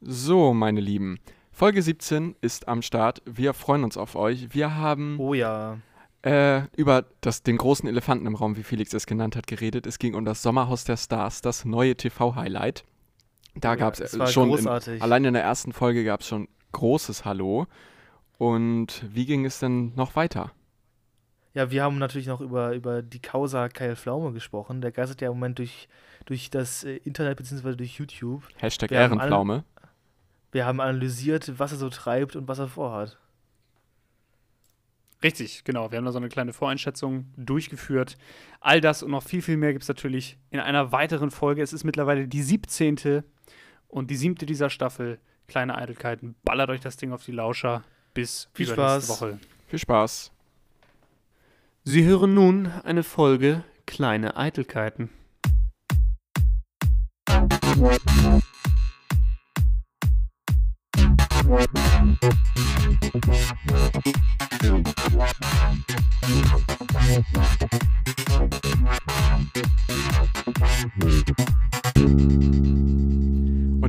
So, meine Lieben, Folge 17 ist am Start. Wir freuen uns auf euch. Wir haben Oh ja. äh, über das, den großen Elefanten im Raum, wie Felix es genannt hat, geredet. Es ging um das Sommerhaus der Stars, das neue TV-Highlight. Da Ja, gab es war schon, in, allein in der ersten Folge gab es schon großes Hallo. Und wie ging es denn noch weiter? Ja, wir haben natürlich noch über, über die Causa Kyle Pflaume gesprochen. Der geistert ja im Moment durch, durch das äh, Internet bzw. durch YouTube. Hashtag Wir Ehrenpflaume. Wir haben analysiert, was er so treibt und was er vorhat. Richtig, genau. Wir haben da so eine kleine Voreinschätzung durchgeführt. All das und noch viel, viel mehr gibt es natürlich in einer weiteren Folge. Es ist mittlerweile die 17. und die siebte dieser Staffel. Kleine Eitelkeiten. Ballert euch das Ding auf die Lauscher. Bis Viel Spaß. Woche. Viel Spaß. Sie hören nun eine Folge Kleine Eitelkeiten. Und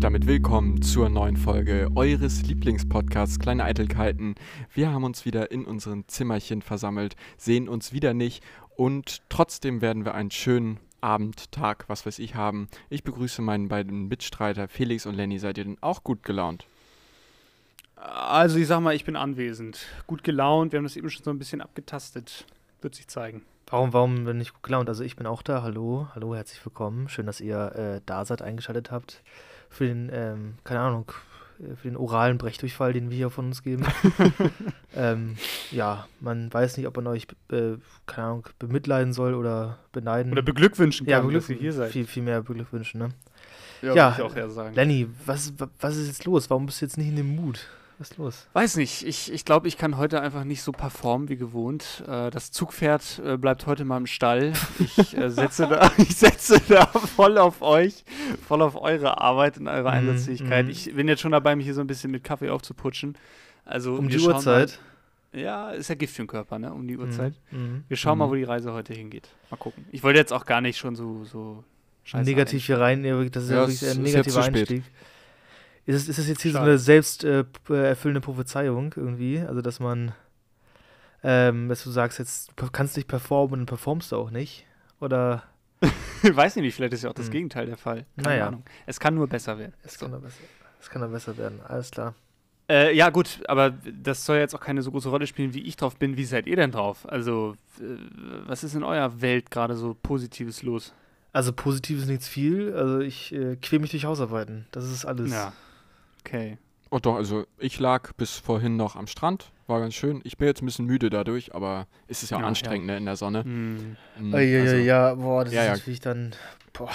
damit willkommen zur neuen Folge eures Lieblingspodcasts Kleine Eitelkeiten. Wir haben uns wieder in unseren Zimmerchen versammelt, sehen uns wieder nicht und trotzdem werden wir einen schönen Abend, Tag, was weiß ich haben. Ich begrüße meinen beiden Mitstreiter Felix und Lenny. Seid ihr denn auch gut gelaunt? Also, ich sag mal, ich bin anwesend. Gut gelaunt. Wir haben das eben schon so ein bisschen abgetastet. Wird sich zeigen. Warum, warum bin ich gut gelaunt? Also ich bin auch da. Hallo, hallo, herzlich willkommen. Schön, dass ihr äh, da seid, eingeschaltet habt. Für den, ähm, keine Ahnung, äh, für den oralen Brechdurchfall, den wir hier von uns geben. ähm, ja, man weiß nicht, ob man euch, äh, keine Ahnung, bemitleiden soll oder beneiden. Oder beglückwünschen ja, kann, dass beglück ihr hier seid. Viel, viel mehr beglückwünschen, ne? Ja, Ja. würde ich auch eher sagen. Lenny, was, wa- was ist jetzt los? Warum bist du jetzt nicht in dem Mut? Was ist los? Weiß nicht, ich, ich glaube, ich kann heute einfach nicht so performen wie gewohnt. Äh, das Zugpferd äh, bleibt heute mal im Stall. Ich, äh, setze da, ich setze da voll auf euch, voll auf eure Arbeit und eure Mhm, Einsatzfähigkeit. mhm. Ich bin jetzt schon dabei, mich hier so ein bisschen mit Kaffee aufzuputschen. Also Um die Uhrzeit? Mal, ja, ist ja Gift für den Körper, ne? Um die Uhrzeit. Mhm, mhm. Wir schauen mal, Mhm. wo die Reise heute hingeht. Mal gucken. Ich wollte jetzt auch gar nicht schon so, so scheiße Negativ hier rein, das ist ja, Ja, wirklich ein negativer zu spät. Ist es, ist es jetzt hier so Schade. eine selbst äh, äh, erfüllende Prophezeiung irgendwie? Also, dass man, ähm, dass du sagst, jetzt kannst du nicht performen und performst du auch nicht? Oder, Weiß ich nicht, vielleicht ist ja auch das Hm. Gegenteil der Fall. Keine Naja. Ahnung. Es kann nur besser werden. es So. kann doch besser, es kann doch besser werden, alles klar. Äh, ja, gut, aber das soll jetzt auch keine so große Rolle spielen, wie ich drauf bin. Wie seid ihr denn drauf? Also, äh, was ist in eurer Welt gerade so Positives los? Also, positiv ist nichts viel, also ich äh, quäl mich durch Hausarbeiten, das ist alles. Ja. Okay. Oh doch, also ich lag bis vorhin noch am Strand. War ganz schön. Ich bin jetzt ein bisschen müde dadurch, aber es ist ja Ja, anstrengend ne, in der Sonne. Hm. Mhm, Oh, ja, also, ja, ja, boah, das Ja, ist ja. natürlich dann, boah,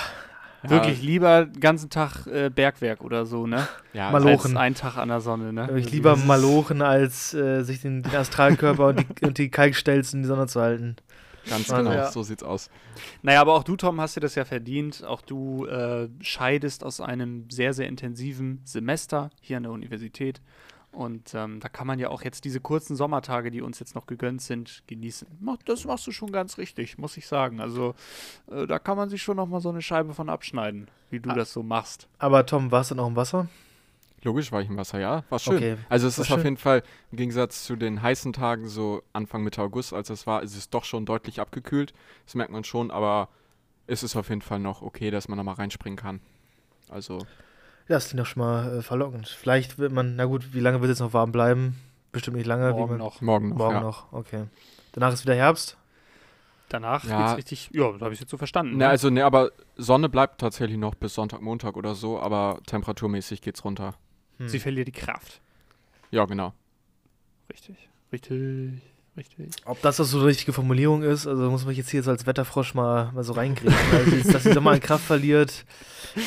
ja, Wirklich lieber den ganzen Tag äh, Bergwerk oder so, ne? Ja, Mal Als Malochen. ein Tag an der Sonne, ne? ich Also lieber malochen, als äh, sich den, den Astralkörper und, die, und die Kalkstelzen in die Sonne zu halten. Ganz genau, ja. so sieht's aus. Naja, aber auch du, Tom, hast dir das ja verdient. Auch du äh, scheidest aus einem sehr, sehr intensiven Semester hier an der Universität. Und ähm, da kann man ja auch jetzt diese kurzen Sommertage, die uns jetzt noch gegönnt sind, genießen. Das machst du schon ganz richtig, muss ich sagen. Also äh, da kann man sich schon noch mal so eine Scheibe von abschneiden, wie du Ah. das so machst. Aber Tom, warst du noch im Wasser? Logisch war ich im Wasser, ja. War schön. Okay. Also es ist auf schön. jeden Fall im Gegensatz zu den heißen Tagen, so Anfang Mitte August, als es war, ist es doch schon deutlich abgekühlt. Das merkt man schon, aber es ist auf jeden Fall noch okay, dass man da mal reinspringen kann. Also, Ja, das klingt doch schon mal äh, verlockend. Vielleicht wird man, na gut, wie lange wird es noch warm bleiben? Bestimmt nicht lange. wie Morgen man, noch. morgen noch. Morgen ja. noch, okay. Danach ist wieder Herbst. Danach Ja. geht's richtig. Ja, da habe ich jetzt so verstanden. Ne, ne? also, ne, aber Sonne bleibt tatsächlich noch bis Sonntag, Montag oder so, aber temperaturmäßig geht's runter. Hm. Sie verliert die Kraft. Ja, genau. Richtig. Richtig. Richtig. Ob das so eine richtige Formulierung ist, also muss man jetzt hier so als Wetterfrosch mal, mal so reinkriegen. also jetzt, dass die Sommer an Kraft verliert,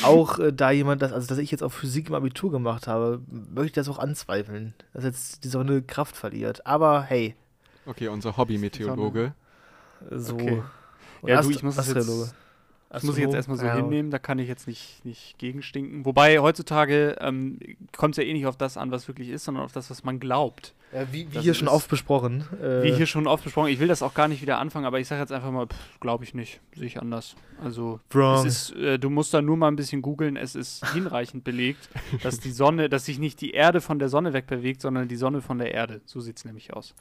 auch äh, da jemand, das, also dass ich jetzt auch Physik im Abitur gemacht habe, möchte ich das auch anzweifeln, dass jetzt die Sonne Kraft verliert. Aber hey, Okay, unser Hobby-Meteorologe. so. Okay. Ja, du, Ast- ich muss es jetzt- Astrologe. Das muss ich jetzt erstmal so Ja, hinnehmen, da kann ich jetzt nicht, nicht gegenstinken. Wobei heutzutage ähm, kommt es ja eh nicht auf das an, was wirklich ist, sondern auf das, was man glaubt. Ja, wie, wie hier schon oft besprochen. Äh, Wie hier schon oft besprochen, ich will das auch gar nicht wieder anfangen, aber ich sage jetzt einfach mal, glaube ich nicht, sehe ich anders. Also wrong. es ist, äh, du musst da nur mal ein bisschen googeln, es ist hinreichend belegt, dass die Sonne, dass sich nicht die Erde von der Sonne wegbewegt, sondern die Sonne von der Erde. So sieht es nämlich aus.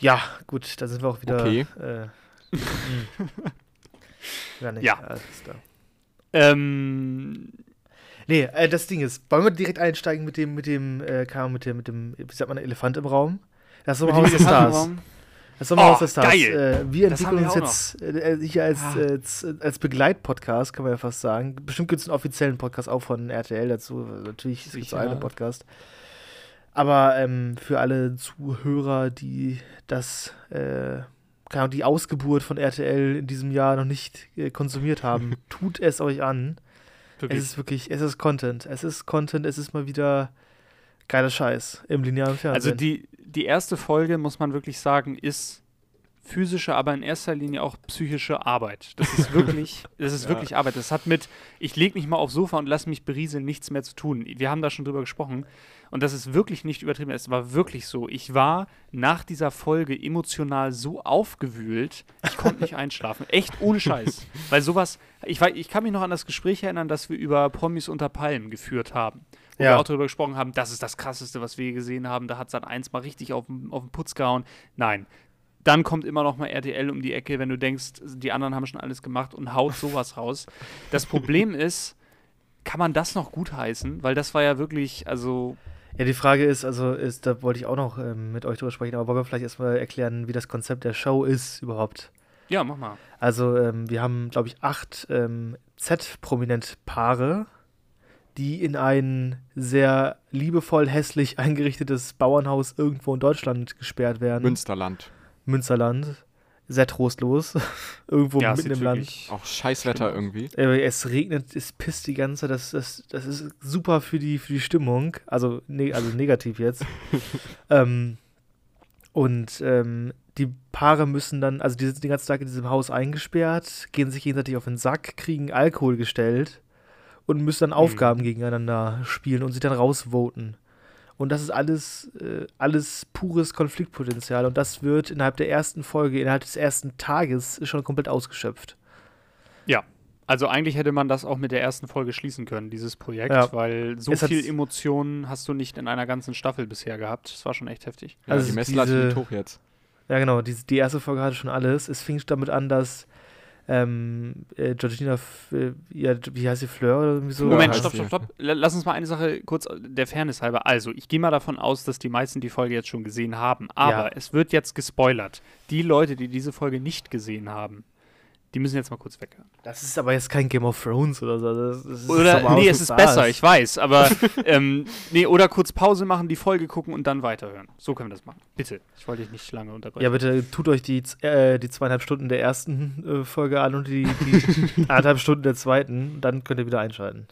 Ja, gut, da sind wir auch wieder. Okay. Äh, ja, nicht. Ja. alles klar. Ähm, Nee, äh, das Ding ist, wollen wir direkt einsteigen mit dem, mit dem, äh, mit dem, mit dem, wie sagt man, Elefant im Raum? Das mit Sommerhaus der Stars. Das Sommerhaus Oh, der Stars. geil. Äh, wir Das entwickeln haben uns jetzt äh, hier als, Ah. äh, als, als Begleitpodcast, kann man ja fast sagen. Bestimmt gibt es einen offiziellen Podcast auch von RTL dazu. Natürlich gibt es einen Podcast. Aber ähm, für alle Zuhörer, die das, äh, keine die Ausgeburt von RTL in diesem Jahr noch nicht äh, konsumiert haben, tut es euch an. Wirklich. Es ist wirklich, es ist Content. Es ist Content, es ist mal wieder geiler Scheiß im linearen Fernsehen. Also die, die erste Folge, muss man wirklich sagen, ist physische, aber in erster Linie auch psychische Arbeit. Das ist wirklich, das ist Ja. wirklich Arbeit. Das hat mit, ich lege mich mal aufs Sofa und lass mich berieseln, nichts mehr zu tun. Wir haben da schon drüber gesprochen. Und das ist wirklich nicht übertrieben. Es war wirklich so. Ich war nach dieser Folge emotional so aufgewühlt, ich konnte nicht einschlafen. Echt ohne Scheiß. Weil sowas, ich, war, ich kann mich noch an das Gespräch erinnern, das wir über Promis unter Palmen geführt haben. Wo Ja. wir auch darüber gesprochen haben, das ist das Krasseste, was wir je gesehen haben. Da hat Sat 1 mal richtig auf den auf den Putz gehauen. Nein. Dann kommt immer noch mal RTL um die Ecke, wenn du denkst, die anderen haben schon alles gemacht und haut sowas raus. Das Problem ist, kann man das noch gutheißen? Weil das war ja wirklich, also ja, die Frage ist, also ist, da wollte ich auch noch ähm, mit euch drüber sprechen, aber wollen wir vielleicht erstmal erklären, wie das Konzept der Show ist überhaupt? Ja, mach mal. Also, ähm, wir haben, glaube ich, acht ähm, Z-Prominent-Paare, die in ein sehr liebevoll hässlich eingerichtetes Bauernhaus irgendwo in Deutschland gesperrt werden. Münsterland. Münsterland. Sehr trostlos. irgendwo ja, mitten im Land. Auch Scheißwetter irgendwie. Äh, Es regnet, es pisst die ganze Zeit. Das, das, das ist super für die, für die Stimmung. Also, ne, also negativ jetzt. ähm, und ähm, die Paare müssen dann, also die sind den ganzen Tag in diesem Haus eingesperrt, gehen sich gegenseitig auf den Sack, kriegen Alkohol gestellt und müssen dann Aufgaben gegeneinander spielen und sich dann rausvoten. Und das ist alles, äh, alles pures Konfliktpotenzial. Und das wird innerhalb der ersten Folge, innerhalb des ersten Tages schon komplett ausgeschöpft. Also eigentlich hätte man das auch mit der ersten Folge schließen können, dieses Projekt, Ja. weil so Es viel Emotionen hast du nicht in einer ganzen Staffel bisher gehabt. Das war schon echt heftig. Ja, Also die Messlatte liegt hoch jetzt. Ja, genau. Die, die erste Folge hatte schon alles. Es fing damit an, dass ähm, äh, Georgina, F- äh, ja, wie heißt sie, Fleur oder irgendwie so? Moment, stopp, stopp, stopp. Lass uns mal eine Sache kurz der Fairness halber. Also, ich gehe mal davon aus, dass die meisten die Folge jetzt schon gesehen haben. Aber Ja. es wird jetzt gespoilert. Die Leute, die diese Folge nicht gesehen haben, die müssen jetzt mal kurz weghören. Das ist aber jetzt kein Game of Thrones oder so. Das, das Oder, nee, es ist besser, ich weiß, aber, ähm, nee, oder kurz Pause machen, die Folge gucken und dann weiterhören. So können wir das machen. Bitte. Ich wollte dich nicht lange unterbrechen. Ja, bitte tut euch die, äh, die zweieinhalb Stunden der ersten äh, Folge an und die, die anderthalb Stunden der zweiten. Dann könnt ihr wieder einschalten.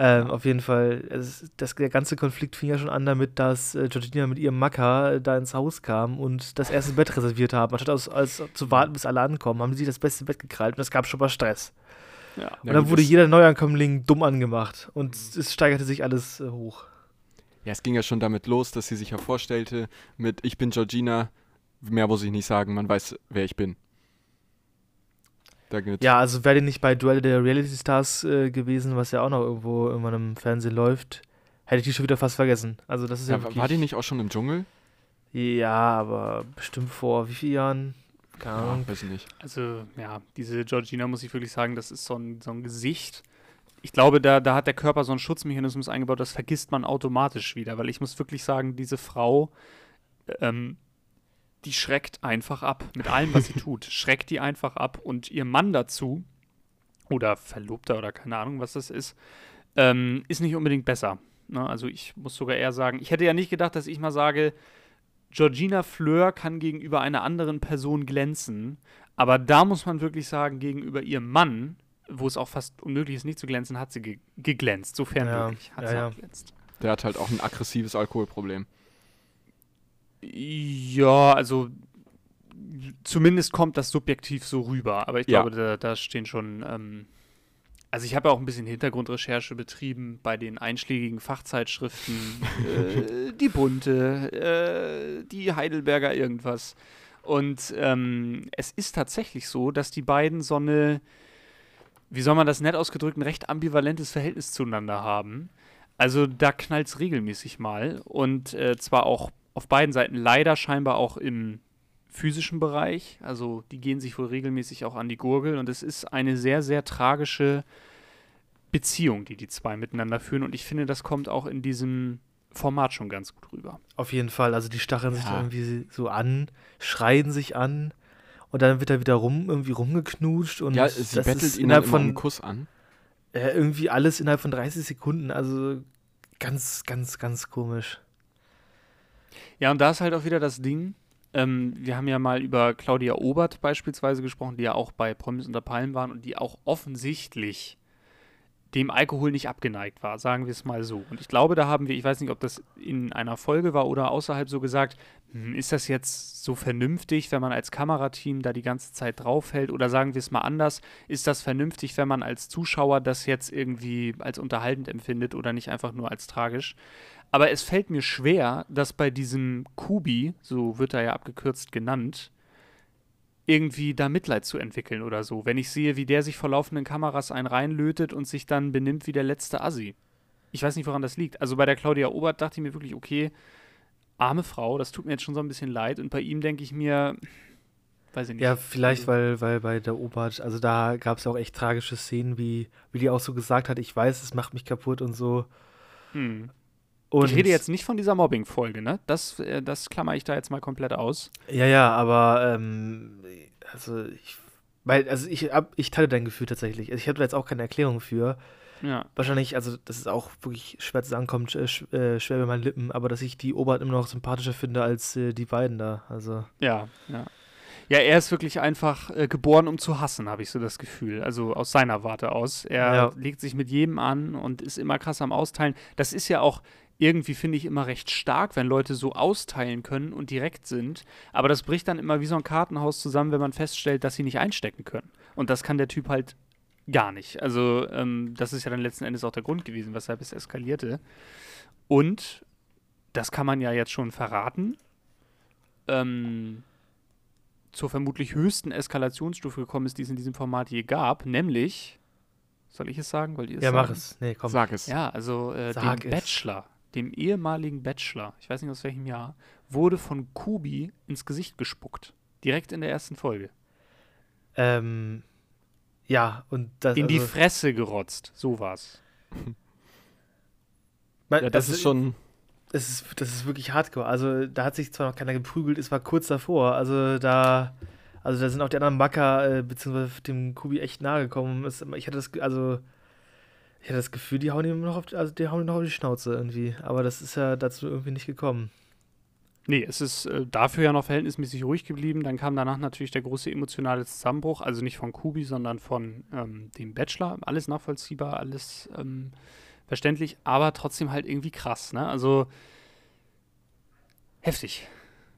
Ähm, auf jeden Fall, es, das, der ganze Konflikt fing ja schon an damit, dass äh, Georgina mit ihrem Macker äh, da ins Haus kam und das erste Bett reserviert haben. Anstatt aus, als, zu warten, bis alle ankommen, haben sie das beste Bett gekrallt und es gab schon mal Stress. ja. Und dann wurde jeder Neuankömmling dumm angemacht und es steigerte sich alles äh, hoch. Ja, es ging ja schon damit los, dass sie sich ja vorstellte mit Ich bin Georgina. Mehr muss ich nicht sagen, man weiß, wer ich bin. Ja, also wäre die nicht bei Duell der Reality Stars äh, gewesen, was ja auch noch irgendwo in meinem Fernsehen läuft, hätte ich die schon wieder fast vergessen. Also das ist ja, ja, wirklich, war die nicht auch schon im Dschungel? Ja, aber bestimmt vor wie vielen Jahren? Keine Ahnung. Ja, weiß ich nicht. Also, ja, diese Georgina, muss ich wirklich sagen, das ist so ein, so ein Gesicht. Ich glaube, da, da hat der Körper so einen Schutzmechanismus eingebaut, das vergisst man automatisch wieder, weil ich muss wirklich sagen, diese Frau, ähm, die schreckt einfach ab. Mit allem, was sie tut, schreckt die einfach ab. Und ihr Mann dazu, oder Verlobter oder keine Ahnung, was das ist, ähm, ist nicht unbedingt besser. Ne? Also ich muss sogar eher sagen, ich hätte ja nicht gedacht, dass ich mal sage, Georgina Fleur kann gegenüber einer anderen Person glänzen, aber da muss man wirklich sagen, gegenüber ihrem Mann, wo es auch fast unmöglich ist, nicht zu glänzen, hat sie ge geglänzt, sofern Ja, möglich, hat ja, sie ja. geglänzt. Der hat halt auch ein aggressives Alkoholproblem. Ja, also zumindest kommt das subjektiv so rüber, aber ich Ja. glaube, da, da stehen schon, ähm, also ich habe ja auch ein bisschen Hintergrundrecherche betrieben bei den einschlägigen Fachzeitschriften, äh, die Bunte, äh, die Heidelberger irgendwas. Und ähm, es ist tatsächlich so, dass die beiden so eine, wie soll man das nett ausgedrückt, ein recht ambivalentes Verhältnis zueinander haben. Also da knallt es regelmäßig mal und äh, zwar auch auf beiden Seiten leider scheinbar auch im physischen Bereich. Also die gehen sich wohl regelmäßig auch an die Gurgel und es ist eine sehr, sehr tragische Beziehung, die die zwei miteinander führen und ich finde, das kommt auch in diesem Format schon ganz gut rüber. Auf jeden Fall. Also die stacheln sich Ja. da irgendwie so an, schreien sich an und dann wird er wieder rum, irgendwie rumgeknutscht und Ja, sie das bettelt ist ihn innerhalb von Kuss an. äh, irgendwie alles innerhalb von 30 Sekunden. Also ganz, ganz, ganz komisch. Ja, und da ist halt auch wieder das Ding. Ähm, wir haben ja mal über Claudia Obert beispielsweise gesprochen, die ja auch bei Promis unter Palmen waren und die auch offensichtlich dem Alkohol nicht abgeneigt war, sagen wir es mal so. Und ich glaube, da haben wir, ich weiß nicht, ob das in einer Folge war oder außerhalb so gesagt, hm, ist das jetzt so vernünftig, wenn man als Kamerateam da die ganze Zeit draufhält? Oder sagen wir es mal anders, ist das vernünftig, wenn man als Zuschauer das jetzt irgendwie als unterhaltend empfindet oder nicht einfach nur als tragisch? Aber es fällt mir schwer, dass bei diesem Kubi, so wird er ja abgekürzt genannt, irgendwie da Mitleid zu entwickeln oder so. Wenn ich sehe, wie der sich vor laufenden Kameras einen reinlötet und sich dann benimmt wie der letzte Assi. Ich weiß nicht, woran das liegt. Also bei der Claudia Obert dachte ich mir wirklich, okay, arme Frau, das tut mir jetzt schon so ein bisschen leid. Und bei ihm denke ich mir, weiß ich nicht. Ja, vielleicht, Also- weil, weil bei der Obert, also da gab es auch echt tragische Szenen, wie, wie die auch so gesagt hat, ich weiß, es macht mich kaputt und so. Hm. Und ich rede jetzt nicht von dieser Mobbing-Folge, ne? Das, äh, das klammer ich da jetzt mal komplett aus. Ja, ja, aber ähm, also ich, weil, also ich, hab, ich teile dein Gefühl tatsächlich. Also ich habe da jetzt auch keine Erklärung für. Ja. Wahrscheinlich, also das ist auch wirklich schwer zu sagen, kommt äh, äh, schwer bei meinen Lippen, aber dass ich die Obert immer noch sympathischer finde als äh, die beiden da. Also Ja, ja. Ja, er ist wirklich einfach äh, geboren, um zu hassen, habe ich so das Gefühl. Also aus seiner Warte aus. Er Ja. legt sich mit jedem an und ist immer krass am Austeilen. Das ist ja auch irgendwie, finde ich, immer recht stark, wenn Leute so austeilen können und direkt sind. Aber das bricht dann immer wie so ein Kartenhaus zusammen, wenn man feststellt, dass sie nicht einstecken können. Und das kann der Typ halt gar nicht. Also, ähm, das ist ja dann letzten Endes auch der Grund gewesen, weshalb es eskalierte. Und das kann man ja jetzt schon verraten. Ähm, zur vermutlich höchsten Eskalationsstufe gekommen ist, die es in diesem Format je gab, nämlich, soll ich es sagen? Wollt ihr es ja, sagen? mach es. Nee, komm. Sag es. Ja, also äh, Sag dem es. Bachelor, dem ehemaligen Bachelor, ich weiß nicht aus welchem Jahr, wurde von Kubi ins Gesicht gespuckt. Direkt in der ersten Folge. Ähm, ja, und das In die also, Fresse gerotzt. So war's. Ja, das also, ist schon. Das ist, das ist wirklich hardcore. Also da hat sich zwar noch keiner geprügelt, es war kurz davor. Also da, also da sind auch die anderen Macker äh, beziehungsweise dem Kubi echt nahe gekommen. Es, ich hatte das, also ich hatte das Gefühl, die hauen ihm noch auf, die- also die hauen ihm noch auf die Schnauze irgendwie. Aber das ist ja dazu irgendwie nicht gekommen. Nee, es ist äh, dafür ja noch verhältnismäßig ruhig geblieben. Dann kam danach natürlich der große emotionale Zusammenbruch, also nicht von Kubi, sondern von ähm, dem Bachelor. Alles nachvollziehbar, alles ähm, verständlich, aber trotzdem halt irgendwie krass, ne? Also heftig.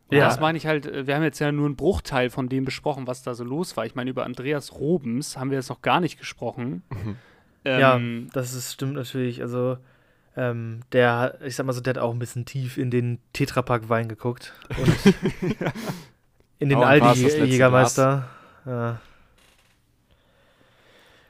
Und Ja. Das meine ich halt, äh, wir haben jetzt ja nur einen Bruchteil von dem besprochen, was da so los war. Ich meine, über Andreas Robens haben wir jetzt noch gar nicht gesprochen. Ja. Ähm, Das ist, stimmt natürlich. Also ähm, der, hat- ich sag mal so, der hat auch ein bisschen tief in den Tetrapack Wein geguckt und in den Oh, und war's das Aldi letzte Jägermeister. Ja.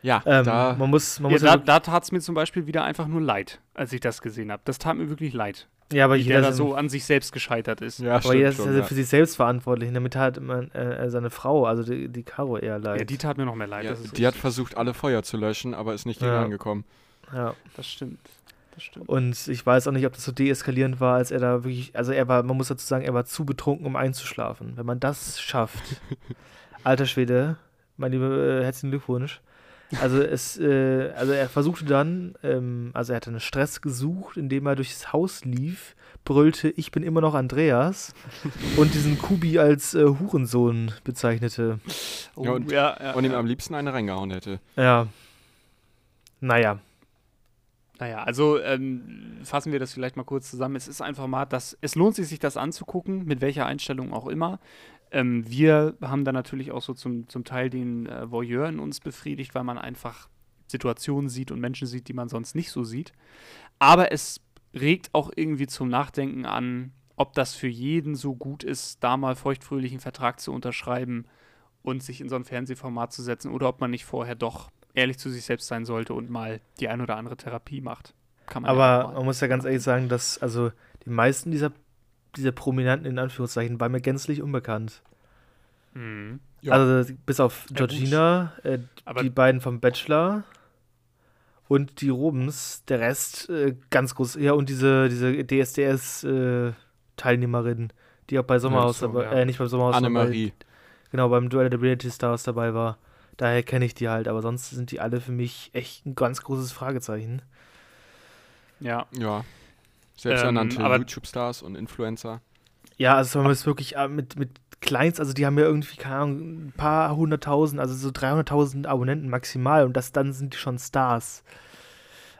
Ja, Ähm, da. man muss, man ja, muss da ja, da tat es mir zum Beispiel wieder einfach nur leid, als ich das gesehen habe. Das tat mir wirklich leid. Ja, aber wie der jeder da so an sich selbst gescheitert ist. Ja, Aber jeder ist schon, also ja. für sich selbst verantwortlich. Und damit hat man, äh, seine Frau, also die, die Caro, eher leid. Ja, die tat mir noch mehr leid. Ja, das ist die hat versucht, alle Feuer zu löschen, aber ist nicht Ja. angekommen. ja. Das stimmt. Das stimmt. Und ich weiß auch nicht, ob das so deeskalierend war, als er da wirklich, also er war, man muss dazu sagen, er war zu betrunken, um einzuschlafen. Wenn man das schafft, alter Schwede, mein lieber, äh, herzlichen Glückwunsch. Also es, äh, also er versuchte dann, ähm, also er hatte einen Stress gesucht, indem er durchs Haus lief, brüllte, ich bin immer noch Andreas und diesen Kubi als äh, Hurensohn bezeichnete. Oh, Ja, und- ja, ja, Und ihm ja. am liebsten eine reingehauen hätte. Ja. Naja. Naja, also ähm, fassen wir das vielleicht mal kurz zusammen. Es ist ein Format, das, es lohnt sich, sich das anzugucken, mit welcher Einstellung auch immer. Ähm, wir haben da natürlich auch so zum, zum Teil den äh, Voyeur in uns befriedigt, weil man einfach Situationen sieht und Menschen sieht, die man sonst nicht so sieht. Aber es regt auch irgendwie zum Nachdenken an, ob das für jeden so gut ist, da mal feuchtfröhlichen Vertrag zu unterschreiben und sich in so ein Fernsehformat zu setzen oder ob man nicht vorher doch ehrlich zu sich selbst sein sollte und mal die ein oder andere Therapie macht. Kann man Aber ja man muss ja ganz ehrlich sagen, dass also die meisten dieser, dieser Prominenten in Anführungszeichen waren mir gänzlich unbekannt. Mhm. Ja. Also bis auf Georgina, äh, die beiden vom Bachelor und die Robens, der Rest äh, ganz groß. Ja, und diese, diese DSDS-Teilnehmerin, äh, die auch bei Sommerhaus ja, so, dabei, ja. äh, nicht beim Sommerhaus, Annemarie. Genau, beim Duell der Reality Stars dabei war. Daher kenne ich die halt, aber sonst sind die alle für mich echt ein ganz großes Fragezeichen. Ja. Ja. Selbsternannte ähm, YouTube-Stars und Influencer. Ja, also man muss wirklich äh, mit, mit Kleinst, also die haben ja irgendwie, keine Ahnung, ein paar hunderttausend, also so 300.000 Abonnenten maximal und das dann sind die schon Stars.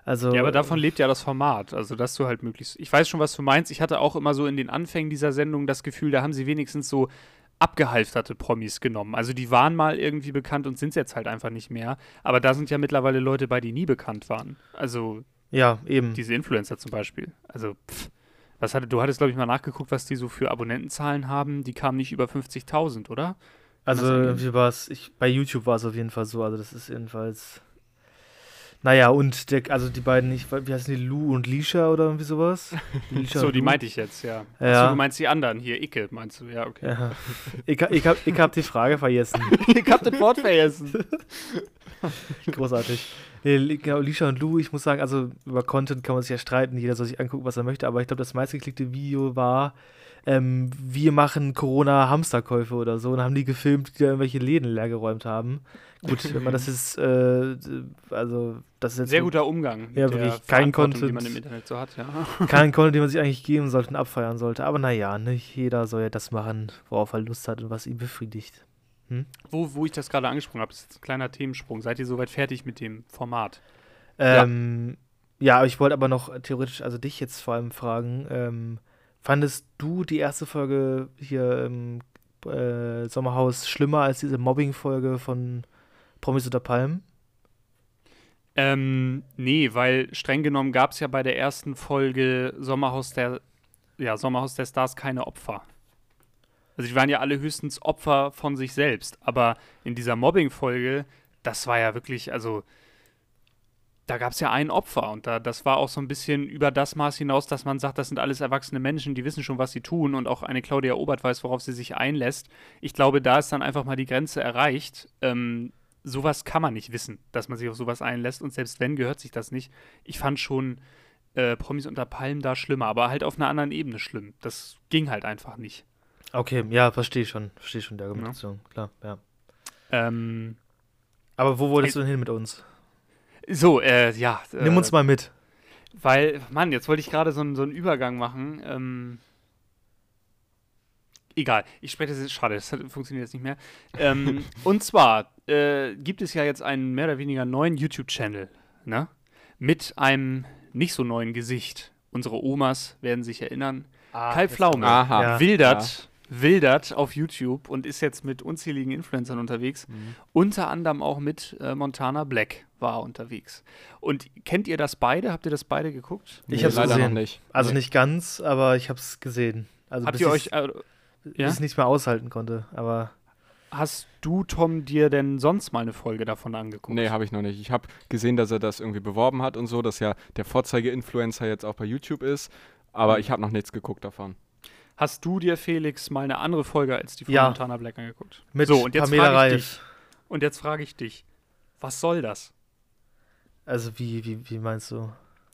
Also, ja, aber davon lebt ja das Format, also dass du halt möglichst. Ich weiß schon, was du meinst. Ich hatte auch immer so in den Anfängen dieser Sendung das Gefühl, da haben sie wenigstens so abgehalfterte Promis genommen. Also die waren mal irgendwie bekannt und sind es jetzt halt einfach nicht mehr. Aber da sind ja mittlerweile Leute bei, die nie bekannt waren. Also ja, eben. Diese Influencer zum Beispiel. Also pff, was hatte, du hattest, glaube ich, mal nachgeguckt, was die so für Abonnentenzahlen haben. Die kamen nicht über 50.000, oder? Also, wie war es? Bei YouTube war es auf jeden Fall so. Also, das ist jedenfalls. Naja, und der, also die beiden, ich, wie heißen die, Lou und Lisha oder irgendwie sowas? so, die meinte ich jetzt, ja. ja. Achso, du meinst die anderen hier, Icke, meinst du, ja, okay. Ja. Ich, ich, hab, ich hab die Frage vergessen. ich hab das Wort vergessen. Großartig. Nee, genau, Lisha und Lou, ich muss sagen, also über Content kann man sich ja streiten, jeder soll sich angucken, was er möchte, aber ich glaube, das meistgeklickte Video war, ähm, wir machen Corona-Hamsterkäufe oder so und haben die gefilmt, die da irgendwelche Läden leergeräumt haben. Gut, wenn man das ist, äh, also das ist jetzt. Sehr guter Umgang. Ja, wirklich kein Content, den man im Internet so hat, ja. Kein Content, den man sich eigentlich geben sollte und abfeiern sollte. Aber naja, nicht jeder soll ja das machen, worauf er Lust hat und was ihn befriedigt. Hm? Wo, wo ich das gerade angesprochen habe, ist ein kleiner Themensprung. Seid ihr soweit fertig mit dem Format? Ähm, ja. ja, ich wollte aber noch theoretisch, also dich jetzt vor allem fragen, ähm, fandest du die erste Folge hier im äh, Sommerhaus schlimmer als diese Mobbing-Folge von Promis unter Palmen? Ähm, nee, weil streng genommen gab es ja bei der ersten Folge Sommerhaus der, ja, Sommerhaus der Stars keine Opfer. Also die waren ja alle höchstens Opfer von sich selbst. Aber in dieser Mobbing-Folge, das war ja wirklich, also da gab es ja ein Opfer und da, das war auch so ein bisschen über das Maß hinaus, dass man sagt, das sind alles erwachsene Menschen, die wissen schon, was sie tun und auch eine Claudia Obert weiß, worauf sie sich einlässt. Ich glaube, da ist dann einfach mal die Grenze erreicht. Ähm, sowas kann man nicht wissen, dass man sich auf sowas einlässt und selbst wenn, gehört sich das nicht. Ich fand schon äh, Promis unter Palmen da schlimmer, aber halt auf einer anderen Ebene schlimm. Das ging halt einfach nicht. Okay, ja, verstehe schon. Verstehe schon die Argumentation. Ja. Klar, ja. Ähm, Aber wo wolltest du denn hin mit uns? So, äh, ja. Äh, Nimm uns mal mit. Weil, Mann, jetzt wollte ich gerade so, so einen Übergang machen. Ähm, egal, ich spreche das jetzt, schade, das funktioniert jetzt nicht mehr. Ähm, und zwar äh, gibt es ja jetzt einen mehr oder weniger neuen YouTube-Channel, ne? Mit einem nicht so neuen Gesicht. Unsere Omas werden sich erinnern. Ah, Kai Pflaume aha, wildert wildert auf YouTube und ist jetzt mit unzähligen Influencern unterwegs. Mhm. Unter anderem auch mit äh, Montana Black war unterwegs. Und kennt ihr das beide? Habt ihr das beide geguckt? Ich nee, habe es gesehen. nicht. Also nee. nicht ganz, aber ich habe es gesehen. Also Habt ihr euch äh, ja? ich es nicht mehr aushalten konnte, aber Hast du, Tom, dir denn sonst mal eine Folge davon angeguckt? Nee, habe ich noch nicht. Ich habe gesehen, dass er das irgendwie beworben hat und so, dass ja der Vorzeige-Influencer jetzt auch bei YouTube ist, aber mhm. ich habe noch nichts geguckt davon. Hast du dir, Felix, mal eine andere Folge als die von ja. Montana Black angeguckt? Mit so, und jetzt Pamela ich dich, Und jetzt frage ich dich, was soll das? Also wie, wie, wie meinst du?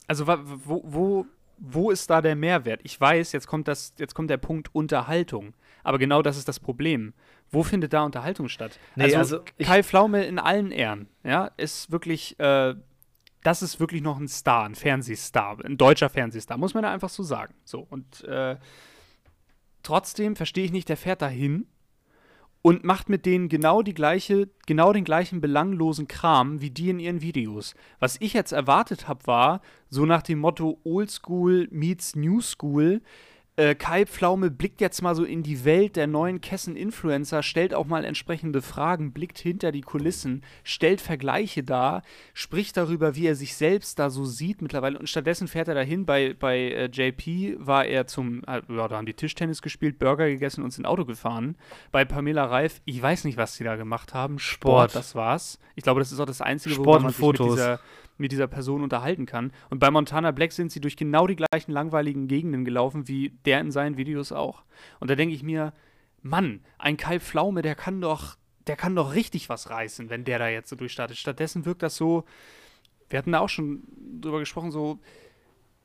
Also wo, wo, wo ist da der Mehrwert? Ich weiß, jetzt kommt, das, jetzt kommt der Punkt Unterhaltung. Aber genau das ist das Problem. Wo findet da Unterhaltung statt? Nee, also, also Kai Pflaume in allen Ehren, ja, ist wirklich, äh, das ist wirklich noch ein Star, ein Fernsehstar, ein deutscher Fernsehstar, muss man da einfach so sagen. So, und äh, Trotzdem verstehe ich nicht, der fährt dahin und macht mit denen genau die gleiche, genau den gleichen belanglosen Kram wie die in ihren Videos. Was ich jetzt erwartet habe, war so nach dem Motto Old School meets New School. Äh, Kai Pflaume blickt jetzt mal so in die Welt der neuen Kessen-Influencer, stellt auch mal entsprechende Fragen, blickt hinter die Kulissen, stellt Vergleiche dar, spricht darüber, wie er sich selbst da so sieht mittlerweile. Und stattdessen fährt er dahin. Bei, bei äh, JP war er zum, äh, ja, da haben die Tischtennis gespielt, Burger gegessen und sind Auto gefahren. Bei Pamela Reif, ich weiß nicht, was sie da gemacht haben. Sport, Sport. das war's. Ich glaube, das ist auch das Einzige, worüber man sich mit dieser, mit dieser Person unterhalten kann. Und bei Montana Black sind sie durch genau die gleichen langweiligen Gegenden gelaufen, wie der in seinen Videos auch. Und da denke ich mir, Mann, ein Kai Pflaume, der kann doch, der kann doch richtig was reißen, wenn der da jetzt so durchstartet. Stattdessen wirkt das so, wir hatten da auch schon drüber gesprochen, so,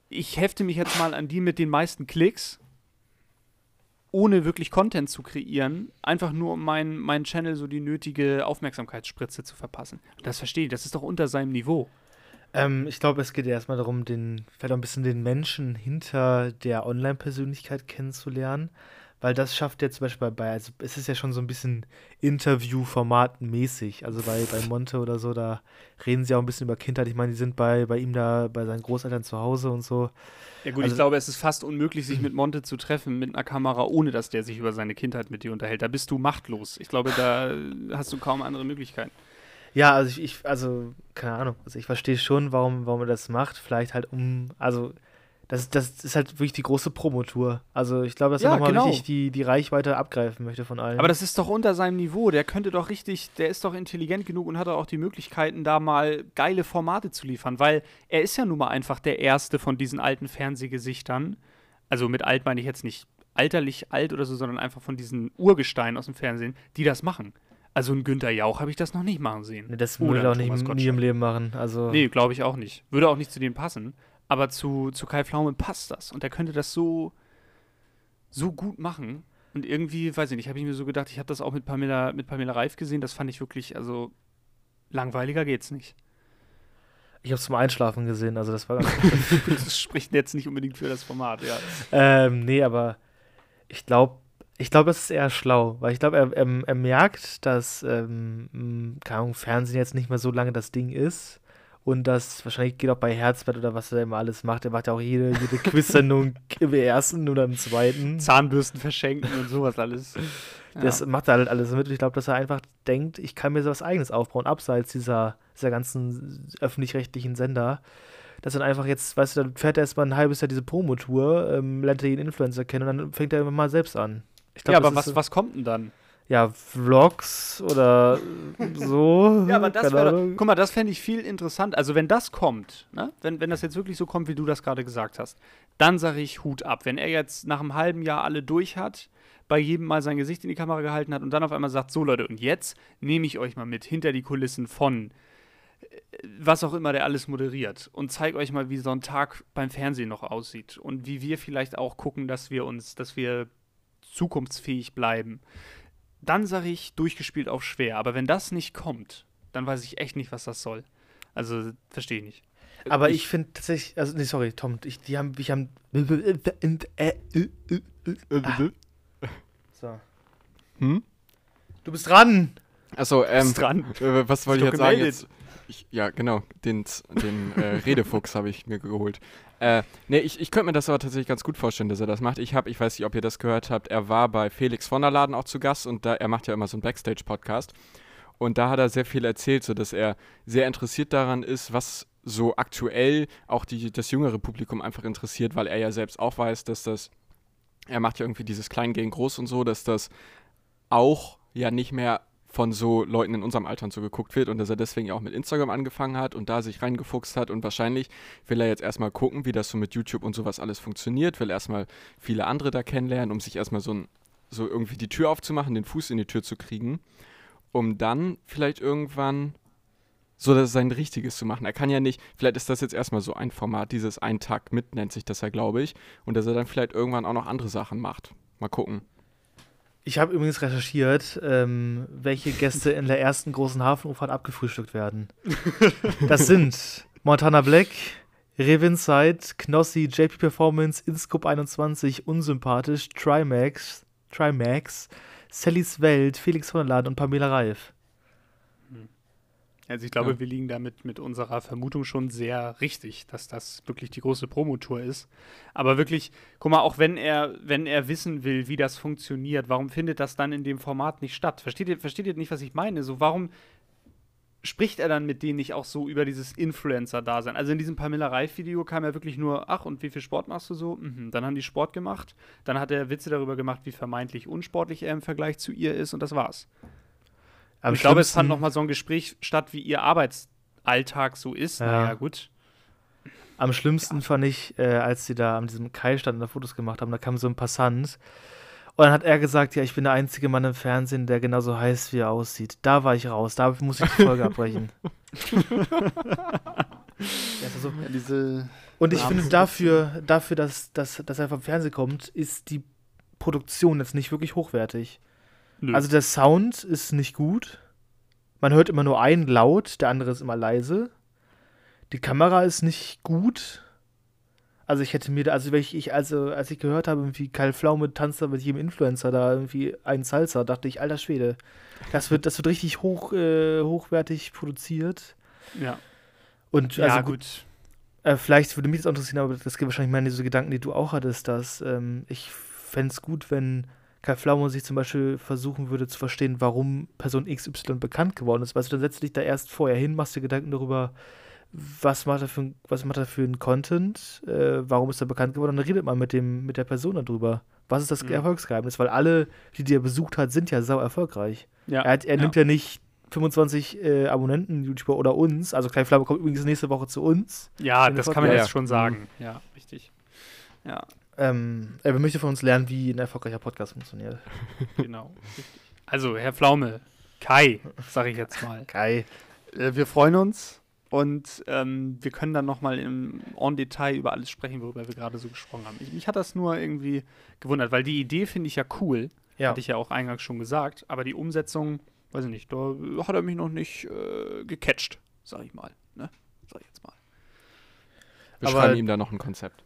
ich hefte mich jetzt mal an die mit den meisten Klicks, ohne wirklich Content zu kreieren, einfach nur um meinen meinen Channel so die nötige Aufmerksamkeitsspritze zu verpassen. Das verstehe ich, das ist doch unter seinem Niveau. Ähm, ich glaube, es geht erstmal darum, den, vielleicht auch ein bisschen den Menschen hinter der Online-Persönlichkeit kennenzulernen. Weil das schafft er zum Beispiel bei, also es ist ja schon so ein bisschen Interview-Format-mäßig. Also bei, bei Monte oder so, da reden sie auch ein bisschen über Kindheit. Ich meine, die sind bei, bei ihm da, bei seinen Großeltern zu Hause und so. Ja gut, Also- ich glaube, es ist fast unmöglich, sich mit Monte zu treffen mit einer Kamera, ohne dass der sich über seine Kindheit mit dir unterhält. Da bist du machtlos. Ich glaube, da hast du kaum andere Möglichkeiten. Ja, also ich, ich also, keine Ahnung. Also ich verstehe schon, warum, warum er das macht. Vielleicht halt um, also das, das ist halt wirklich die große Promotour. Also ich glaube, dass er Ja, nochmal genau. richtig die, die Reichweite abgreifen möchte von allen. Aber das ist doch unter seinem Niveau. Der könnte doch richtig, der ist doch intelligent genug und hat auch die Möglichkeiten, da mal geile Formate zu liefern, weil er ist ja nun mal einfach der erste von diesen alten Fernsehgesichtern. Also mit alt meine ich jetzt nicht alterlich alt oder so, sondern einfach von diesen Urgesteinen aus dem Fernsehen, die das machen. Also ein Günther Jauch habe ich das noch nicht machen sehen. Nee, das würde er auch nicht, nie im Leben machen. Also Nee, glaube ich auch nicht. Würde auch nicht zu denen passen. Aber zu, zu Kai Pflaume passt das. Und er könnte das so, so gut machen. Und irgendwie, weiß ich nicht, habe ich mir so gedacht, ich habe das auch mit Pamela, mit Pamela Reif gesehen. Das fand ich wirklich, also langweiliger geht's nicht. ich habe es zum Einschlafen gesehen, also das war ganz das spricht jetzt nicht unbedingt für das Format, ja. ähm, nee, aber ich glaube, ich glaube, das ist eher schlau, weil ich glaube, er, er, er merkt, dass, ähm, keine Ahnung, Fernsehen jetzt nicht mehr so lange das Ding ist. Und das wahrscheinlich geht auch bei Herzbett oder was er immer alles macht. Er macht ja auch jede, jede Quiz-Sendung im ersten oder im zweiten. Zahnbürsten verschenken und sowas alles. Das ja. macht er halt alles mit. Und ich glaube, dass er einfach denkt, ich kann mir so was Eigenes aufbauen, abseits dieser, dieser ganzen öffentlich-rechtlichen Sender. Dass dann einfach jetzt, weißt du, dann fährt er erstmal ein halbes Jahr diese Promotour, ähm, lernt er jeden Influencer kennen und dann fängt er mal selbst an. Ich glaub, ja, aber was, so- was kommt denn dann? Ja, Vlogs oder so. Ja, aber das wäre, guck mal, das fände ich viel interessant. Also wenn das kommt, ne? wenn, wenn das jetzt wirklich so kommt, wie du das gerade gesagt hast, dann sage ich Hut ab. Wenn er jetzt nach einem halben Jahr alle durch hat, bei jedem mal sein Gesicht in die Kamera gehalten hat und dann auf einmal sagt, so Leute, und jetzt nehme ich euch mal mit hinter die Kulissen von äh, was auch immer der alles moderiert und zeige euch mal, wie so ein Tag beim Fernsehen noch aussieht und wie wir vielleicht auch gucken, dass wir uns, dass wir zukunftsfähig bleiben. Dann sage ich durchgespielt auf schwer. Aber wenn das nicht kommt, dann weiß ich echt nicht, was das soll. Also, verstehe ich nicht. Aber ich, finde tatsächlich, also, nee, sorry, Tom, ich, die haben, ich haben. äh, So. Hm? Du bist dran! Achso, ähm, Bist dran. äh, was wollte ich doch jetzt sagen? gemeldet. Jetzt, ich, ja, genau, den, den äh, Redefuchs habe ich mir geholt. Äh, nee, ich, ich könnte mir das aber tatsächlich ganz gut vorstellen, dass er das macht. Ich habe, ich weiß nicht, ob ihr das gehört habt, er war bei Felix von der Laden auch zu Gast und da, er macht ja immer so einen Backstage-Podcast. Und da hat er sehr viel erzählt, so dass er sehr interessiert daran ist, was so aktuell auch die, das jüngere Publikum einfach interessiert, weil er ja selbst auch weiß, dass das, er macht ja irgendwie dieses Klein gegen Groß und so, dass das auch ja nicht mehr von so Leuten in unserem Alter und so geguckt wird und dass er deswegen ja auch mit Instagram angefangen hat und da sich reingefuchst hat und wahrscheinlich will er jetzt erstmal gucken, wie das so mit YouTube und sowas alles funktioniert, will erstmal viele andere da kennenlernen, um sich erstmal so, ein, so irgendwie die Tür aufzumachen, den Fuß in die Tür zu kriegen, um dann vielleicht irgendwann so das sein Richtiges zu machen. Er kann ja nicht, vielleicht ist das jetzt erstmal so ein Format, dieses Ein Tag mit nennt sich das ja, glaube ich, und dass er dann vielleicht irgendwann auch noch andere Sachen macht. Mal gucken. Ich habe übrigens recherchiert, ähm, welche Gäste in der ersten großen Hafenumfahrt abgefrühstückt werden. Das sind Montana Black, Revinside, Knossi, JP Performance, Inscope 21, Unsympathisch, Trimax, Trimax, Sallys Welt, Felix von der Laden und Pamela Reif. Also ich glaube, Ja. wir liegen damit mit unserer Vermutung schon sehr richtig, dass das wirklich die große Promotour ist. Aber wirklich, guck mal, auch wenn er, wenn er wissen will, wie das funktioniert, warum findet das dann in dem Format nicht statt? Versteht ihr, versteht ihr nicht, was ich meine? So, warum spricht er dann mit denen nicht auch so über dieses Influencer-Dasein? Also in diesem Pamela Reif-Video kam ja wirklich nur, ach, und wie viel Sport machst du so? Mhm. Dann haben die Sport gemacht. Dann hat er Witze darüber gemacht, wie vermeintlich unsportlich er im Vergleich zu ihr ist und das war's. Am ich glaube, es fand schlimmsten- noch mal so ein Gespräch statt, wie ihr Arbeitsalltag so ist. Ja. Naja, gut. Am schlimmsten fand ich, äh, als sie da an diesem Kai standen und da Fotos gemacht haben, da kam so ein Passant. Und dann hat er gesagt, ja, ich bin der einzige Mann im Fernsehen, der genauso heiß wie er aussieht. Da war ich raus, da muss ich die Folge abbrechen. Ja, ist so. Ja, diese Und ich Ja, finde, dafür, dafür dass, dass, dass er vom Fernsehen kommt, ist die Produktion jetzt nicht wirklich hochwertig. Nö. Also der Sound ist nicht gut. Man hört immer nur einen laut, der andere ist immer leise. Die Kamera ist nicht gut. Also ich hätte mir, da- also wenn ich, ich also als ich gehört habe, irgendwie Karl Pflaume tanzt da mit jedem Influencer da irgendwie einen Salsa, dachte ich, alter Schwede, das wird, das wird richtig hoch, äh, hochwertig produziert. ja. Und ja, also gut. äh, vielleicht würde mich das auch interessieren, aber das geht wahrscheinlich mehr in diese Gedanken, die du auch hattest, dass ähm, ich fände es gut, wenn Kai Pflaume sich zum Beispiel versuchen würde zu verstehen, warum Person XY bekannt geworden ist. Weißt du, dann setzt du dich da erst vorher hin, machst dir Gedanken darüber, was macht er für, ein- was macht er für einen Content, äh, warum ist er bekannt geworden, dann redet man mit, dem, mit der Person darüber. Was ist das Mhm. Erfolgsgeheimnis? Weil alle, die, die er besucht hat, sind ja sau erfolgreich. Ja. Er, hat, er nimmt ja nicht 25 äh, Abonnenten, YouTuber oder uns. Also Kai Pflaume kommt übrigens nächste Woche zu uns. ja, das kann man jetzt Ja. schon sagen. Ja, richtig. Ja, Ähm, er möchte von uns lernen, wie ein erfolgreicher Podcast funktioniert. genau. Also, Herr Pflaume, Kai, sage ich jetzt mal. Kai. Äh, wir freuen uns und ähm, wir können dann nochmal im en Detail über alles sprechen, worüber wir gerade so gesprochen haben. Ich, mich hat das nur irgendwie gewundert, weil die Idee finde ich ja cool, Ja. hatte ich ja auch eingangs schon gesagt, aber die Umsetzung, weiß ich nicht, da hat er mich noch nicht äh, gecatcht, sag ich mal. Ne? Sag ich jetzt mal. Wir Aber- schreiben ihm da noch ein Konzept.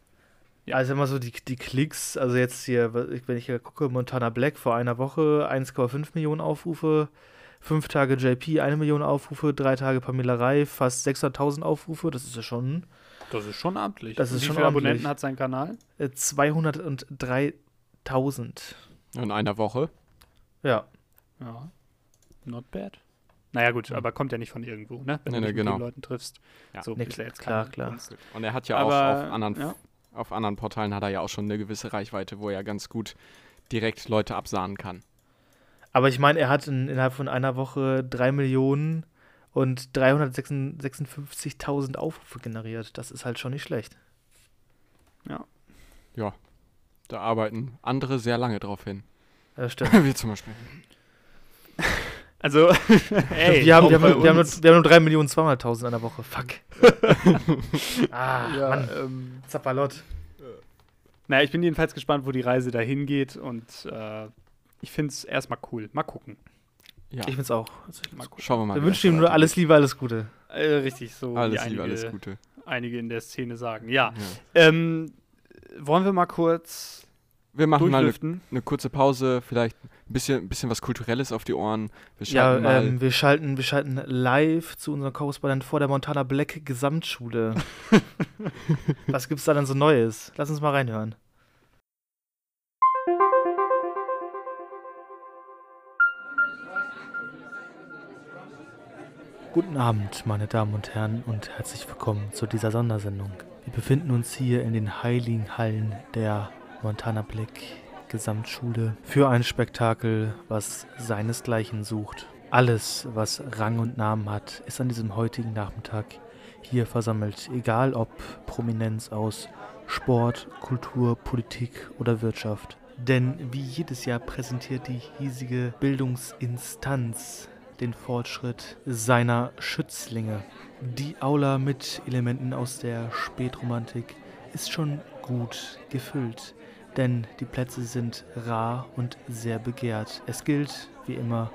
Ja. Also immer so die, die Klicks, also jetzt hier, wenn ich hier gucke, Montana Black vor einer Woche 1,5 Millionen Aufrufe, fünf Tage JP eine Million Aufrufe, drei Tage Pamela Reif fast 600.000 Aufrufe, das ist ja schon Das ist schon amtlich. Das ist Wie schon viele amtlich. Abonnenten hat sein Kanal? äh, 203.000. In einer Woche. Ja, Ja. Not bad. Naja, gut, aber kommt ja nicht von irgendwo, ne? Wenn Nee, du nee, dich mit genau. den Leuten triffst. Ja. So Nee, ist ja jetzt klar, klar. Kunst. Und er hat ja Aber, auch auf anderen, ja. Auf anderen Portalen hat er ja auch schon eine gewisse Reichweite, wo er ganz gut direkt Leute absahnen kann. aber ich meine, er hat in, innerhalb von einer Woche 3 Millionen und 356.000 Aufrufe generiert. Das ist halt schon nicht schlecht. Da arbeiten andere sehr lange drauf hin. Das stimmt. Wie zum Beispiel. Also, ey, wir, haben, wir, haben, wir, haben nur, wir haben nur 3 Millionen 200.000 in einer Woche. Fuck. ah, ja, Mann. ähm, Zappalott. naja, ich bin jedenfalls gespannt, wo die Reise dahin geht und äh, ich finde es erstmal cool. Mal gucken. Ja, Ich find's auch. Also, Mal gucken. schauen wir mal. wir wünschen ihm nur alles Liebe, alles Gute. Äh, richtig, so wie Alles einige, Liebe, alles Gute. einige in der Szene sagen. Ja. Ja. Ähm, wollen wir mal kurz Wir machen mal eine, eine kurze Pause, vielleicht ein bisschen, ein bisschen was Kulturelles auf die Ohren. Wir Ja, ähm, wir, schalten, wir schalten live zu unserem Korrespondent vor der Montana Black Gesamtschule. Was gibt's da denn so Neues? Lass uns mal reinhören. Guten Abend, meine Damen und Herren, und herzlich willkommen zu dieser Sondersendung. Wir befinden uns hier in den heiligen Hallen der Montana Black Gesamtschule für ein Spektakel, was seinesgleichen sucht. Alles, was Rang und Namen hat, ist an diesem heutigen Nachmittag hier versammelt, egal ob Prominenz aus Sport, Kultur, Politik oder Wirtschaft. Denn wie jedes Jahr präsentiert die hiesige Bildungsinstanz den Fortschritt seiner Schützlinge. Die Aula mit Elementen aus der Spätromantik ist schon gut gefüllt, denn die Plätze sind rar und sehr begehrt. Es gilt, wie immer,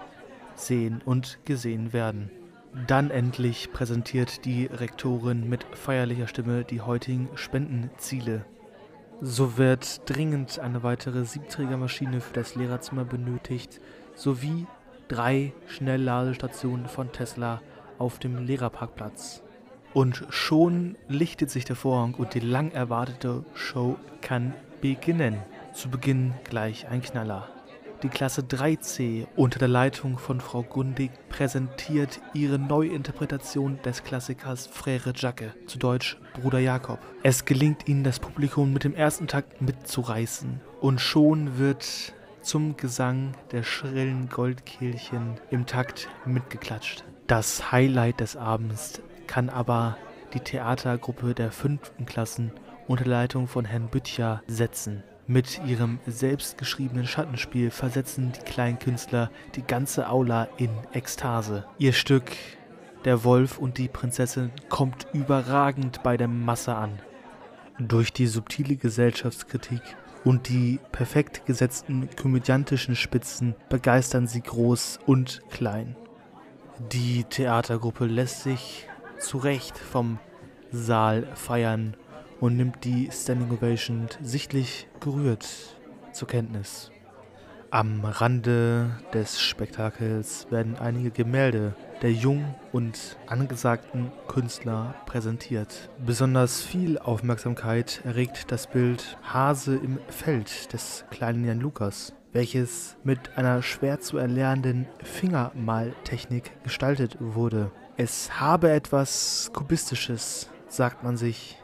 sehen und gesehen werden. Dann endlich präsentiert die Rektorin mit feierlicher Stimme die heutigen Spendenziele. So wird dringend eine weitere Siebträgermaschine für das Lehrerzimmer benötigt, sowie drei Schnellladestationen von Tesla auf dem Lehrerparkplatz. Und schon lichtet sich der Vorhang und die lang erwartete Show kann beginnen. Zu Beginn gleich ein Knaller. Die Klasse 3c unter der Leitung von Frau Gundig präsentiert ihre Neuinterpretation des Klassikers Frère Jacques, zu Deutsch Bruder Jakob. Es gelingt ihnen, das Publikum mit dem ersten Takt mitzureißen. Und schon wird zum Gesang der schrillen Goldkehlchen im Takt mitgeklatscht. Das Highlight des Abends kann aber die Theatergruppe der fünften Klassen unter Leitung von Herrn Büttcher setzen. Mit ihrem selbstgeschriebenen Schattenspiel versetzen die kleinen Künstler die ganze Aula in Ekstase. Ihr Stück Der Wolf und die Prinzessin kommt überragend bei der Masse an. Durch die subtile Gesellschaftskritik und die perfekt gesetzten komödiantischen Spitzen begeistern sie groß und klein. Die Theatergruppe lässt sich zu Recht vom Saal feiern und nimmt die Standing Ovation sichtlich gerührt zur Kenntnis. Am Rande des Spektakels werden einige Gemälde der jungen und angesagten Künstler präsentiert. Besonders viel Aufmerksamkeit erregt das Bild Hase im Feld des kleinen Jan Lukas, welches mit einer schwer zu erlernenden Fingermaltechnik gestaltet wurde. Es habe etwas Kubistisches, sagt man sich.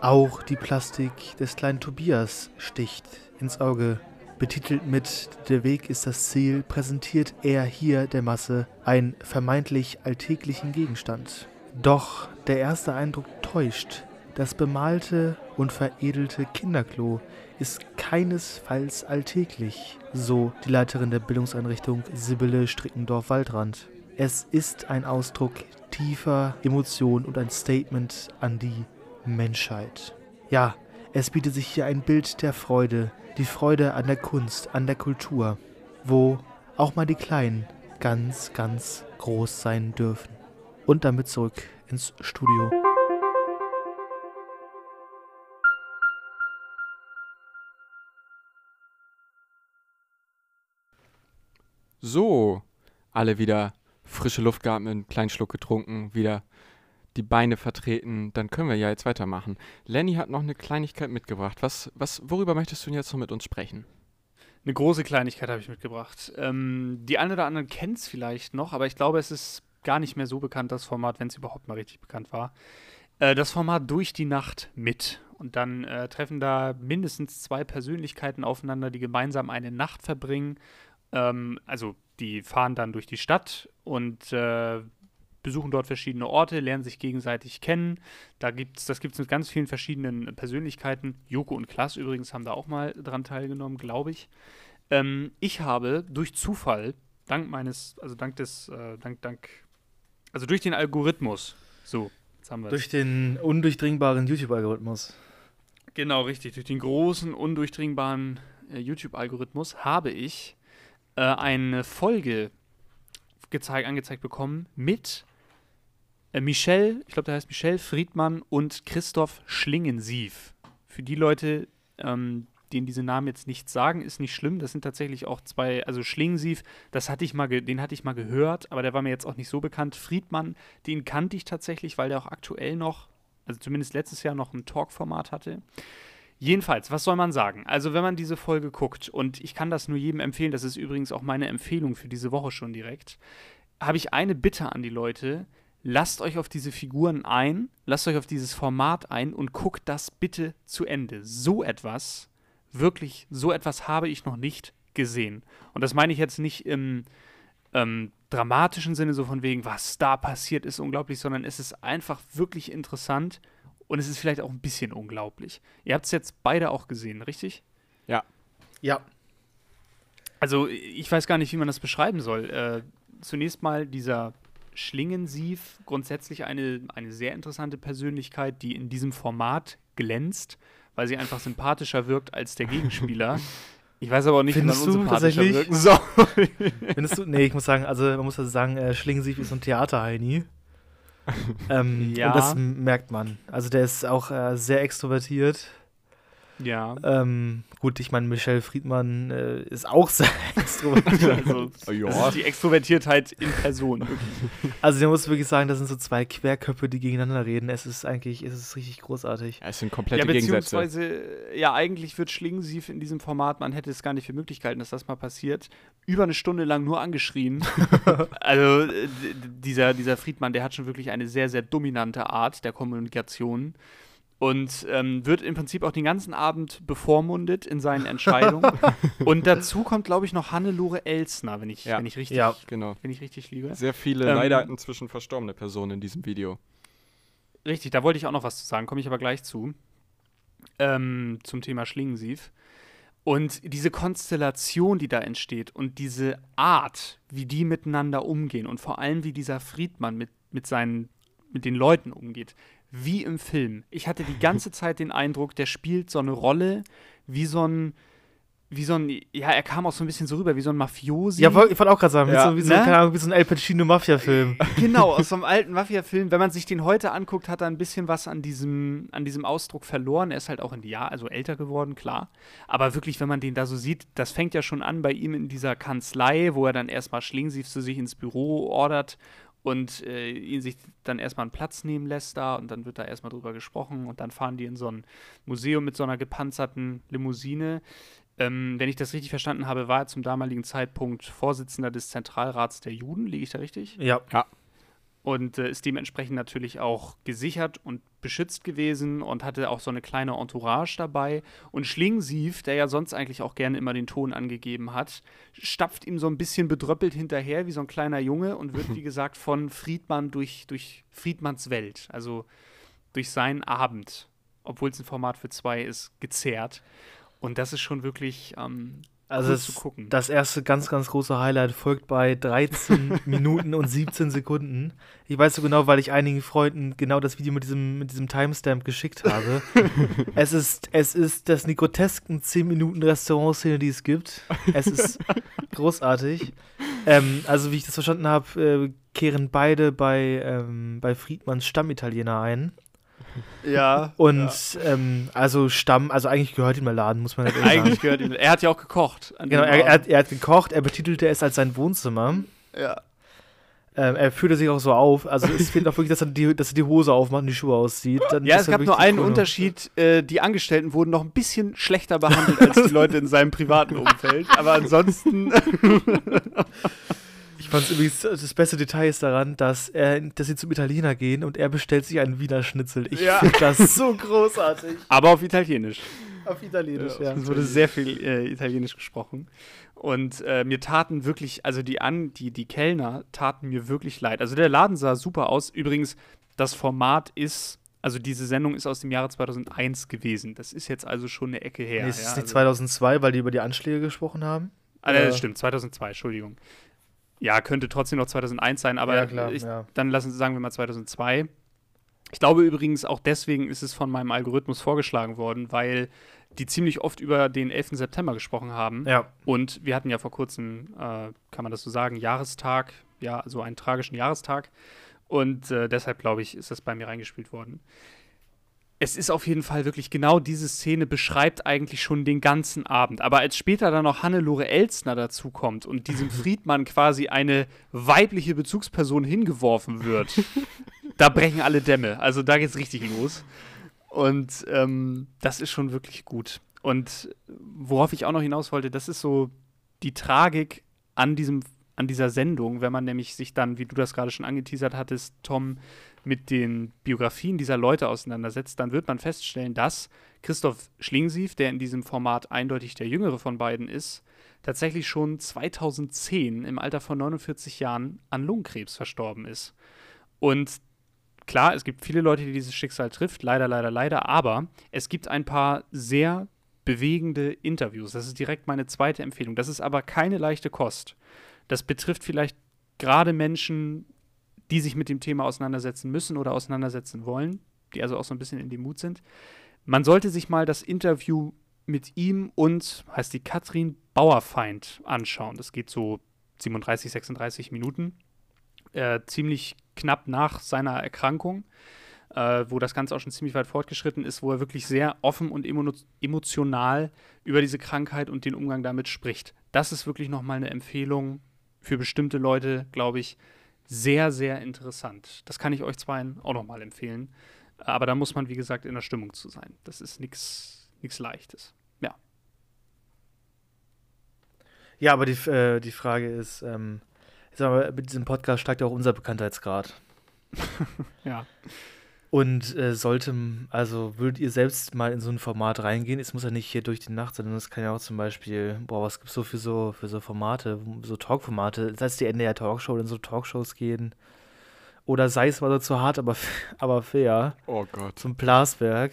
Auch die Plastik des kleinen Tobias sticht ins Auge. Betitelt mit Der Weg ist das Ziel, präsentiert er hier der Masse einen vermeintlich alltäglichen Gegenstand. Doch der erste Eindruck täuscht. Das bemalte und veredelte Kinderklo ist keinesfalls alltäglich, so die Leiterin der Bildungseinrichtung Sibylle Strickendorf-Waldrand. Es ist ein Ausdruck tiefer Emotion und ein Statement an die Menschheit. Ja, es bietet sich hier ein Bild der Freude, die Freude an der Kunst, an der Kultur, wo auch mal die Kleinen ganz, ganz groß sein dürfen. Und damit zurück ins Studio. So, alle wieder frische Luft geatmet, einen kleinen Schluck getrunken, wieder die Beine vertreten, dann können wir ja jetzt weitermachen. Lenny hat noch eine Kleinigkeit mitgebracht. Was, was, worüber möchtest du jetzt noch mit uns sprechen? Eine große Kleinigkeit habe ich mitgebracht. Ähm, die einen oder anderen kennen es vielleicht noch, aber ich glaube, es ist gar nicht mehr so bekannt, das Format, wenn es überhaupt mal richtig bekannt war. Äh, das Format Durch die Nacht mit. Und dann äh, treffen da mindestens zwei Persönlichkeiten aufeinander, die gemeinsam eine Nacht verbringen. Ähm, also die fahren dann durch die Stadt und äh, besuchen dort verschiedene Orte, lernen sich gegenseitig kennen. Da gibt's, das gibt es mit ganz vielen verschiedenen Persönlichkeiten. Joko und Klaas übrigens haben da auch mal dran teilgenommen, glaube ich. Ähm, ich habe durch Zufall, dank meines, also dank des, äh, dank, dank, also durch den Algorithmus, so, jetzt haben wir Durch den undurchdringbaren YouTube-Algorithmus. Genau, richtig. Durch den großen, undurchdringbaren äh, YouTube-Algorithmus habe ich äh, eine Folge gezeigt, angezeigt bekommen mit Michel, ich glaube, der heißt Michel Friedmann und Christoph Schlingensief. Für die Leute, ähm, denen diese Namen jetzt nichts sagen, ist nicht schlimm. Das sind tatsächlich auch zwei, also Schlingensief, das hatte ich mal, den hatte ich mal gehört, aber der war mir jetzt auch nicht so bekannt. Friedmann, den kannte ich tatsächlich, weil der auch aktuell noch, also zumindest letztes Jahr noch ein Talk-Format hatte. Jedenfalls, was soll man sagen? Also, wenn man diese Folge guckt, und ich kann das nur jedem empfehlen, das ist übrigens auch meine Empfehlung für diese Woche schon direkt, habe ich eine Bitte an die Leute lasst euch auf diese Figuren ein, lasst euch auf dieses Format ein und guckt das bitte zu Ende. So etwas, wirklich, so etwas habe ich noch nicht gesehen. Und das meine ich jetzt nicht im ähm, dramatischen Sinne, so von wegen, was da passiert, ist unglaublich, sondern es ist einfach wirklich interessant und es ist vielleicht auch ein bisschen unglaublich. Ihr habt es jetzt beide auch gesehen, richtig? Ja. Ja. Also, ich weiß gar nicht, wie man das beschreiben soll. Äh, zunächst mal dieser Schlingensief grundsätzlich eine, eine sehr interessante Persönlichkeit, die in diesem Format glänzt, weil sie einfach sympathischer wirkt als der Gegenspieler. Ich weiß aber auch nicht, Findest wie man unsympathischer wirken soll. Findest du? Nee, ich muss sagen, also man muss also sagen, äh, Schlingensief ist so ein Theaterheini. ähm, ja. Und das merkt man. Also der ist auch äh, sehr extrovertiert. Ja. Ähm, gut, ich meine, Michelle Friedmann äh, ist auch sehr extrovertiert. Also, Oh, ja. das ist die Extrovertiertheit in Person. Wirklich. Also, ich muss wirklich sagen, das sind so zwei Querköpfe, die gegeneinander reden. Es ist eigentlich, es ist richtig großartig. Ja, es sind Ja, komplette Gegensätze. beziehungsweise, ja, eigentlich wird Schlingensief in diesem Format, man hätte es gar nicht für möglich gehalten, dass das mal passiert, über eine Stunde lang nur angeschrien. also, äh, dieser, dieser Friedmann, der hat schon wirklich eine sehr, sehr dominante Art der Kommunikation. Und ähm, wird im Prinzip auch den ganzen Abend bevormundet in seinen Entscheidungen. und dazu kommt, glaube ich, noch Hannelore Elsner, wenn ich, Ja. wenn ich richtig, Ja. Genau. wenn ich richtig liege. Sehr viele Ähm, leider inzwischen verstorbene Personen in diesem Video. Richtig, da wollte ich auch noch was zu sagen, komme ich aber gleich zu. Ähm, zum Thema Schlingensief. Und diese Konstellation, die da entsteht und diese Art, wie die miteinander umgehen und vor allem, wie dieser Friedmann mit, mit seinen, mit den Leuten umgeht, wie im Film. Ich hatte die ganze Zeit den Eindruck, der spielt so eine Rolle wie so ein, wie so ein, ja, er kam auch so ein bisschen so rüber, wie so ein Mafiosi. Ja, ich wollte auch gerade sagen, Ja, wie, so, wie, so, ne? Ahnung, wie so ein El Pacino-Mafia-Film. Genau, aus so einem alten Mafia-Film. Wenn man sich den heute anguckt, hat er ein bisschen was an diesem, an diesem Ausdruck verloren. Er ist halt auch in die Jahr, also älter geworden, klar. Aber wirklich, wenn man den da so sieht, das fängt ja schon an bei ihm in dieser Kanzlei, wo er dann erstmal Schlingensief zu sich ins Büro ordert und äh, ihn sich dann erstmal einen Platz nehmen lässt da und dann wird da erstmal drüber gesprochen und dann fahren die in so ein Museum mit so einer gepanzerten Limousine. Ähm, wenn ich das richtig verstanden habe, war er zum damaligen Zeitpunkt Vorsitzender des Zentralrats der Juden. Liege ich da richtig? Ja. Und äh, ist dementsprechend natürlich auch gesichert und beschützt gewesen und hatte auch so eine kleine Entourage dabei. Und Schlingensief, der ja sonst eigentlich auch gerne immer den Ton angegeben hat, stapft ihm so ein bisschen bedröppelt hinterher wie so ein kleiner Junge und wird, wie gesagt, von Friedmann durch, durch Friedmanns Welt, also durch seinen Abend, obwohl es ein Format für zwei ist, gezerrt. Und das ist schon wirklich ähm, Also cool das, zu gucken. das erste ganz, ganz große Highlight folgt bei 13 Minuten und 17 Sekunden. Ich weiß so genau, weil ich einigen Freunden genau das Video mit diesem, mit diesem Timestamp geschickt habe. es, ist, es ist das grotesken 10 Minuten Restaurantszene, die es gibt. Es ist großartig. Ähm, also wie ich das verstanden habe, äh, kehren beide bei, ähm, bei Friedmanns Stammitaliener ein. Ja. Und ähm, also Stamm, also eigentlich gehört ihm der Laden, muss man halt ehrlich sagen. Eigentlich gehört ihm. Er hat ja auch gekocht. Genau, er, er, hat, er hat gekocht, er betitelte es als sein Wohnzimmer. ja. Ähm, er führte sich auch so auf. Also es fehlt auch wirklich, dass er, die, dass er die Hose aufmacht und die Schuhe auszieht. Dann Ja, es gab nur einen Krone. Unterschied. Äh, die Angestellten wurden noch ein bisschen schlechter behandelt als die Leute in seinem privaten Umfeld. Aber ansonsten. Ich fand übrigens, das beste Detail ist daran, dass, er, dass sie zum Italiener gehen und er bestellt sich einen Wiener Schnitzel. Ich Ja. finde das so großartig. aber auf Italienisch. Auf Italienisch, ja. Es wurde sehr viel äh, Italienisch gesprochen. Und äh, mir taten wirklich, also die, An die, die Kellner taten mir wirklich leid. Also der Laden sah super aus. Übrigens, das Format ist, also diese Sendung ist aus dem Jahre 2001 gewesen. Das ist jetzt also schon eine Ecke her. nee, es ja, ist nicht also- 2002, weil die über die Anschläge gesprochen haben. Ah, nee, Äh, das stimmt, 2002, Entschuldigung. Ja, könnte trotzdem noch 2001 sein, aber Ja, klar, ich, ja. dann lassen Sie sagen wir mal 2002. Ich glaube übrigens, auch deswegen ist es von meinem Algorithmus vorgeschlagen worden, weil die ziemlich oft über den 11. September gesprochen haben. Ja. Und wir hatten ja vor kurzem, äh, kann man das so sagen, Jahrestag, ja, also einen tragischen Jahrestag. Und äh, deshalb, glaube ich, ist das bei mir reingespielt worden. Es ist auf jeden Fall wirklich genau diese Szene beschreibt eigentlich schon den ganzen Abend. Aber als später dann noch Hannelore Elsner dazukommt und diesem Friedmann quasi eine weibliche Bezugsperson hingeworfen wird, da brechen alle Dämme. Also da geht's richtig los. Und ähm, das ist schon wirklich gut. Und worauf ich auch noch hinaus wollte, das ist so die Tragik an diesem an dieser Sendung, wenn man nämlich sich dann, wie du das gerade schon angeteasert hattest, Tom, mit den Biografien dieser Leute auseinandersetzt, dann wird man feststellen, dass Christoph Schlingensief, der in diesem Format eindeutig der jüngere von beiden ist, tatsächlich schon 2010 im Alter von 49 Jahren an Lungenkrebs verstorben ist. Und klar, es gibt viele Leute, die dieses Schicksal trifft, leider, leider, leider, aber es gibt ein paar sehr bewegende Interviews. Das ist direkt meine zweite Empfehlung. Das ist aber keine leichte Kost. Das betrifft vielleicht gerade Menschen, die sich mit dem Thema auseinandersetzen müssen oder auseinandersetzen wollen, die also auch so ein bisschen in dem Mut sind. Man sollte sich mal das Interview mit ihm und, heißt die Katrin Bauerfeind, anschauen. Das geht so 37, 36 Minuten. Äh, ziemlich knapp nach seiner Erkrankung. äh, wo das Ganze auch schon ziemlich weit fortgeschritten ist, wo er wirklich sehr offen und emo emotional über diese Krankheit und den Umgang damit spricht. Das ist wirklich nochmal eine Empfehlung für bestimmte Leute, glaube ich, sehr, sehr interessant. Das kann ich euch zwei auch nochmal empfehlen. Aber da muss man, wie gesagt, in der Stimmung zu sein. Das ist nichts Leichtes. Ja. Ja, aber die, äh, die Frage ist, ähm, ich sag mal, mit diesem Podcast steigt ja auch unser Bekanntheitsgrad. ja. Und äh, sollte, also würdet ihr selbst mal in so ein Format reingehen? Es muss ja nicht hier durch die Nacht, sondern es kann ja auch zum Beispiel, boah, was gibt es so für so für so Formate, so Talkformate, sei es die NDR Talkshow oder in so Talkshows gehen. Oder sei es mal so zu hart, aber, aber fair. Oh Gott. Zum Blasberg.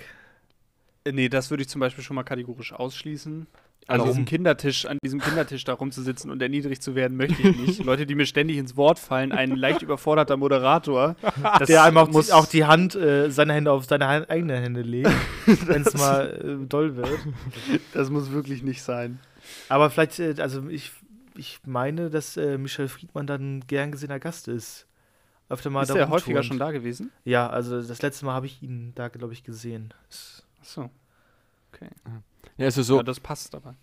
Äh, nee, das würde ich zum Beispiel schon mal kategorisch ausschließen. An Warum? diesem Kindertisch, an diesem Kindertisch da rumzusitzen und erniedrigt zu werden, möchte ich nicht. Leute, die mir ständig ins Wort fallen, ein leicht überforderter Moderator. der einem auch, muss auch die Hand, äh, seine Hände auf seine eigenen Hände legt, wenn es mal äh, doll wird. Das muss wirklich nicht sein. Aber vielleicht, äh, also ich, ich meine, dass äh, Michel Friedmann dann gern gesehener Gast ist. Öfter mal ist er häufiger schon da gewesen? Ja, also das letzte Mal habe ich ihn da, glaube ich, gesehen. Achso. Okay. Ja, also so. Ja, das passt aber.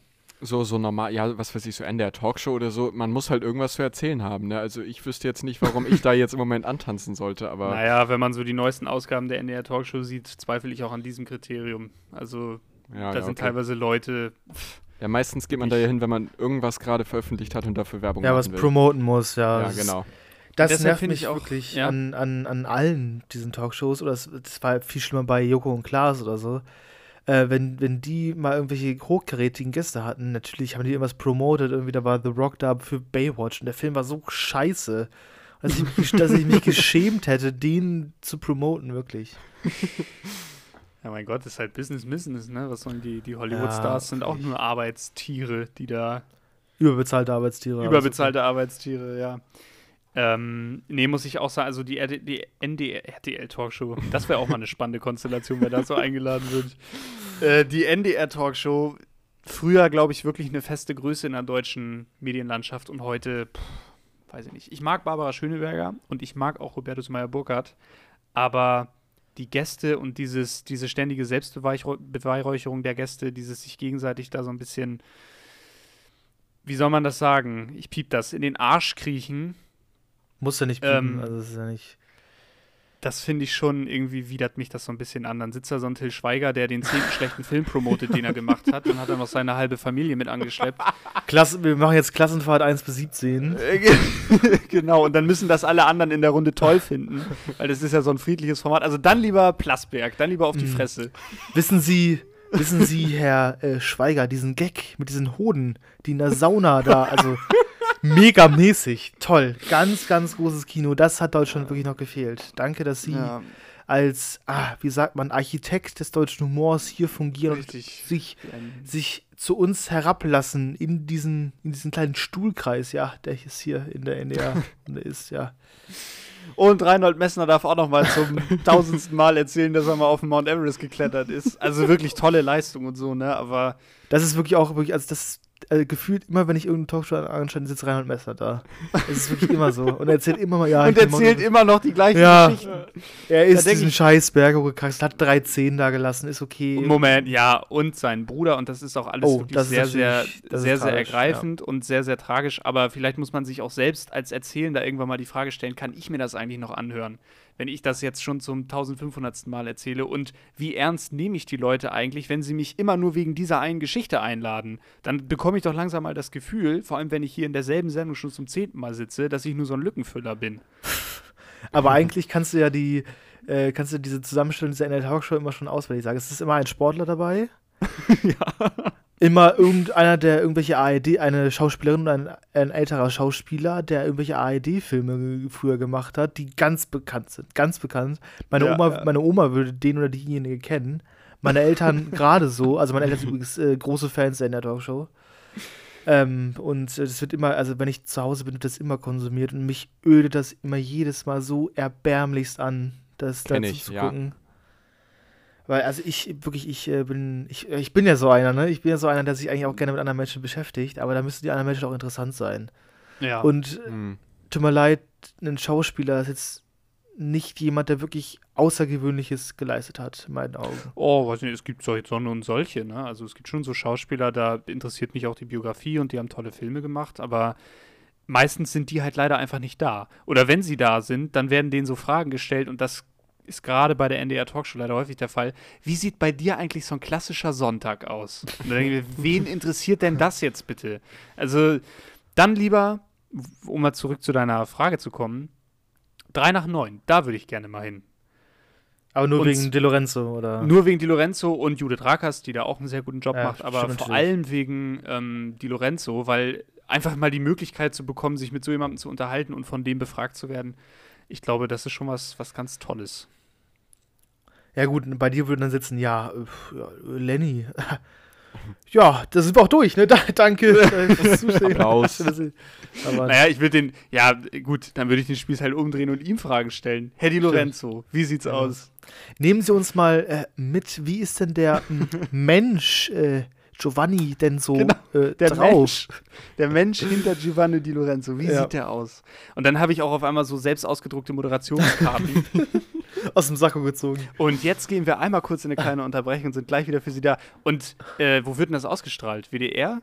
So, so normal, ja, was weiß ich, so Ende der Talkshow oder so, man muss halt irgendwas zu erzählen haben, ne? Also ich wüsste jetzt nicht, warum ich da jetzt im Moment antanzen sollte, aber. Naja, wenn man so die neuesten Ausgaben der NDR Talkshow sieht, zweifle ich auch an diesem Kriterium. Also ja, da ja, sind okay. teilweise Leute. ja, meistens geht man da ja hin, wenn man irgendwas gerade veröffentlicht hat und dafür Werbung ja, machen will. Ja, was promoten muss, ja. Ja, genau. Das Deshalb nervt mich auch wirklich ja. an, an, an allen diesen Talkshows, oder das, das war viel schlimmer bei Joko und Klaas oder so äh, wenn, wenn die mal irgendwelche hochkarätigen Gäste hatten, natürlich haben die irgendwas promotet, irgendwie da war The Rock da für Baywatch und der Film war so scheiße, dass ich, mich, dass ich mich geschämt hätte, den zu promoten, wirklich. Ja, mein Gott, ist halt Business Business, ne? Was sollen die, die Hollywood-Stars ja, sind auch nur Arbeitstiere, die da. Überbezahlte Arbeitstiere. Überbezahlte Arbeitstiere, ja. Ähm, nee, muss ich auch sagen, also die, die NDR-Talkshow, das wäre auch mal eine spannende Konstellation, wer da so eingeladen wird. Äh, die NDR-Talkshow, früher, glaube ich, wirklich eine feste Größe in der deutschen Medienlandschaft und heute, pff, weiß ich nicht. Ich mag Barbara Schöneberger und ich mag auch Robertus Meyer-Burkhardt, aber die Gäste und dieses, diese ständige Selbstbeweihräucherung der Gäste, dieses sich gegenseitig da so ein bisschen, wie soll man das sagen? Ich piep das, in den Arsch kriechen muss ja nicht piepen, ähm, also das ist ja nicht. Das finde ich schon, irgendwie widert mich das so ein bisschen an. Dann sitzt da so ein Till Schweiger, der den zehnten schlechten Film promotet, den er gemacht hat, und hat dann noch seine halbe Familie mit angeschleppt. Klasse, wir machen jetzt Klassenfahrt 1 bis 17. genau, und dann müssen das alle anderen in der Runde toll finden, weil das ist ja so ein friedliches Format. Also dann lieber Plasberg, dann lieber auf die mhm. Fresse. Wissen Sie, wissen Sie, Herr äh, Schweiger, diesen Gag mit diesen Hoden, die in der Sauna da, also megamäßig. Toll. Ganz, ganz großes Kino. Das hat Deutschland wirklich noch gefehlt. Danke, dass Sie ja. als, ah, wie sagt man, Architekt des deutschen Humors hier fungieren Richtig. und sich, sich zu uns herablassen in diesen, in diesen kleinen Stuhlkreis, ja, der ist hier in der NDR ist, ja. Und Reinhold Messner darf auch noch mal zum tausendsten Mal erzählen, dass er mal auf den Mount Everest geklettert ist. Also wirklich tolle Leistung und so, ne? Aber das ist wirklich auch wirklich, also das also gefühlt immer, wenn ich irgendeine Talkshow anschaue, sitzt Reinhold Messer da. Das ist wirklich immer so. Und er erzählt immer mal, ja. Und erzählt immer noch die gleichen ja, Geschichten. Er ist diesen scheiß Berg hochgekraxt, hat drei Zehen da gelassen, ist okay. Moment, ja, und sein Bruder, und das ist auch alles oh, wirklich sehr, sehr, sehr, sehr ergreifend ja. und sehr, sehr tragisch. Aber vielleicht muss man sich auch selbst als Erzählender irgendwann mal die Frage stellen, kann ich mir das eigentlich noch anhören? Wenn ich das jetzt schon zum 1500. Mal erzähle? Und wie ernst nehme ich die Leute eigentlich, wenn sie mich immer nur wegen dieser einen Geschichte einladen? Dann bekomme ich doch langsam mal das Gefühl, vor allem wenn ich hier in derselben Sendung schon zum zehnten Mal sitze, dass ich nur so ein Lückenfüller bin. Aber eigentlich kannst du ja die, äh, kannst du diese Zusammenstellung dieser NL Talkshow immer schon auswendig sagen. Es ist immer ein Sportler dabei. ja immer irgendeiner, der irgendwelche ARD, eine Schauspielerin und ein, ein älterer Schauspieler, der irgendwelche ARD-Filme früher gemacht hat, die ganz bekannt sind. Ganz bekannt. Meine, ja, Oma, ja. meine Oma würde den oder diejenige kennen. Meine Eltern gerade so. Also meine Eltern sind übrigens äh, große Fans der Talkshow. Ähm, und es wird immer, also wenn ich zu Hause bin, wird das immer konsumiert und mich ödet das immer jedes Mal so erbärmlichst an, das dazu ich, zu gucken. Ja. Weil, also ich, wirklich, ich äh, bin, ich, äh, ich bin ja so einer, ne? Ich bin ja so einer, der sich eigentlich auch gerne mit anderen Menschen beschäftigt, aber da müssen die anderen Menschen auch interessant sein. Ja. Und mhm. tut mir leid, ein Schauspieler ist jetzt nicht jemand, der wirklich Außergewöhnliches geleistet hat, in meinen Augen. Oh, weiß nicht, es gibt so Sonne und solche, ne? Also es gibt schon so Schauspieler, da interessiert mich auch die Biografie und die haben tolle Filme gemacht, aber meistens sind die halt leider einfach nicht da. Oder wenn sie da sind, dann werden denen so Fragen gestellt und das ist gerade bei der NDR Talkshow leider häufig der Fall. Wie sieht bei dir eigentlich so ein klassischer Sonntag aus? Mir, wen interessiert denn das jetzt bitte? Also dann lieber, um mal zurück zu deiner Frage zu kommen, drei nach neun, da würde ich gerne mal hin. Aber nur Und wegen De Lorenzo, oder? Nur wegen Di Lorenzo und Judith Rakers, die da auch einen sehr guten Job Ja, macht, aber vor allem wegen ähm, Di Lorenzo, weil einfach mal die Möglichkeit zu bekommen, sich mit so jemandem zu unterhalten und von dem befragt zu werden, ich glaube, das ist schon was, was ganz Tolles. Ja gut, bei dir würden dann sitzen, ja, Lenny. ja, da sind wir auch durch, ne? Da, danke fürs Zusehen. Applaus. Naja, ich will den, ja, gut, dann würde ich den Spieß halt umdrehen und ihm Fragen stellen. Herr Di Lorenzo, wie sieht's Ja. aus? nehmen Sie uns mal äh, mit, wie ist denn der Mensch äh, Giovanni denn so Genau, äh, Der drauf? Mensch, der Mensch hinter Giovanni Di Lorenzo, wie Ja. sieht der aus? Und dann habe ich auch auf einmal so selbst ausgedruckte Moderationskarten. Aus dem Sakko gezogen. Und jetzt gehen wir einmal kurz in eine kleine Unterbrechung und sind gleich wieder für Sie da. Und äh, wo wird denn das ausgestrahlt? WDR?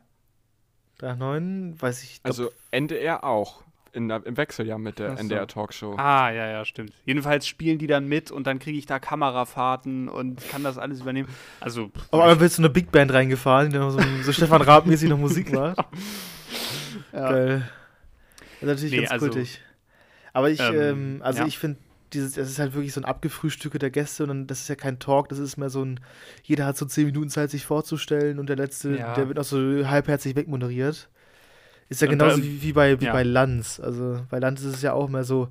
3,9, weiß ich. glaub, Also NDR auch. In, der- Im Wechseljahr mit der. NDR Talkshow. Ah, ja, ja, stimmt. Jedenfalls spielen die dann mit und dann kriege ich da Kamerafahrten und kann das alles übernehmen. Also, pff, auf einmal wird so eine Big Band reingefahren, die noch so, so Stefan Raab-mäßig noch Musik macht. ja. Geil. Das ist natürlich Nee, ganz also, kultig. Aber ich, ähm, ähm, also ja. ich finde, dieses, das ist halt wirklich so ein Abgefrühstücke der Gäste und dann, das ist ja kein Talk, das ist mehr so ein, jeder hat so zehn Minuten Zeit, sich vorzustellen und der letzte, Ja. der wird noch so halbherzig wegmoderiert. Ist ja Und genauso dann- wie, wie bei, wie ja. bei Lanz. Also bei Lanz ist es ja auch mehr so,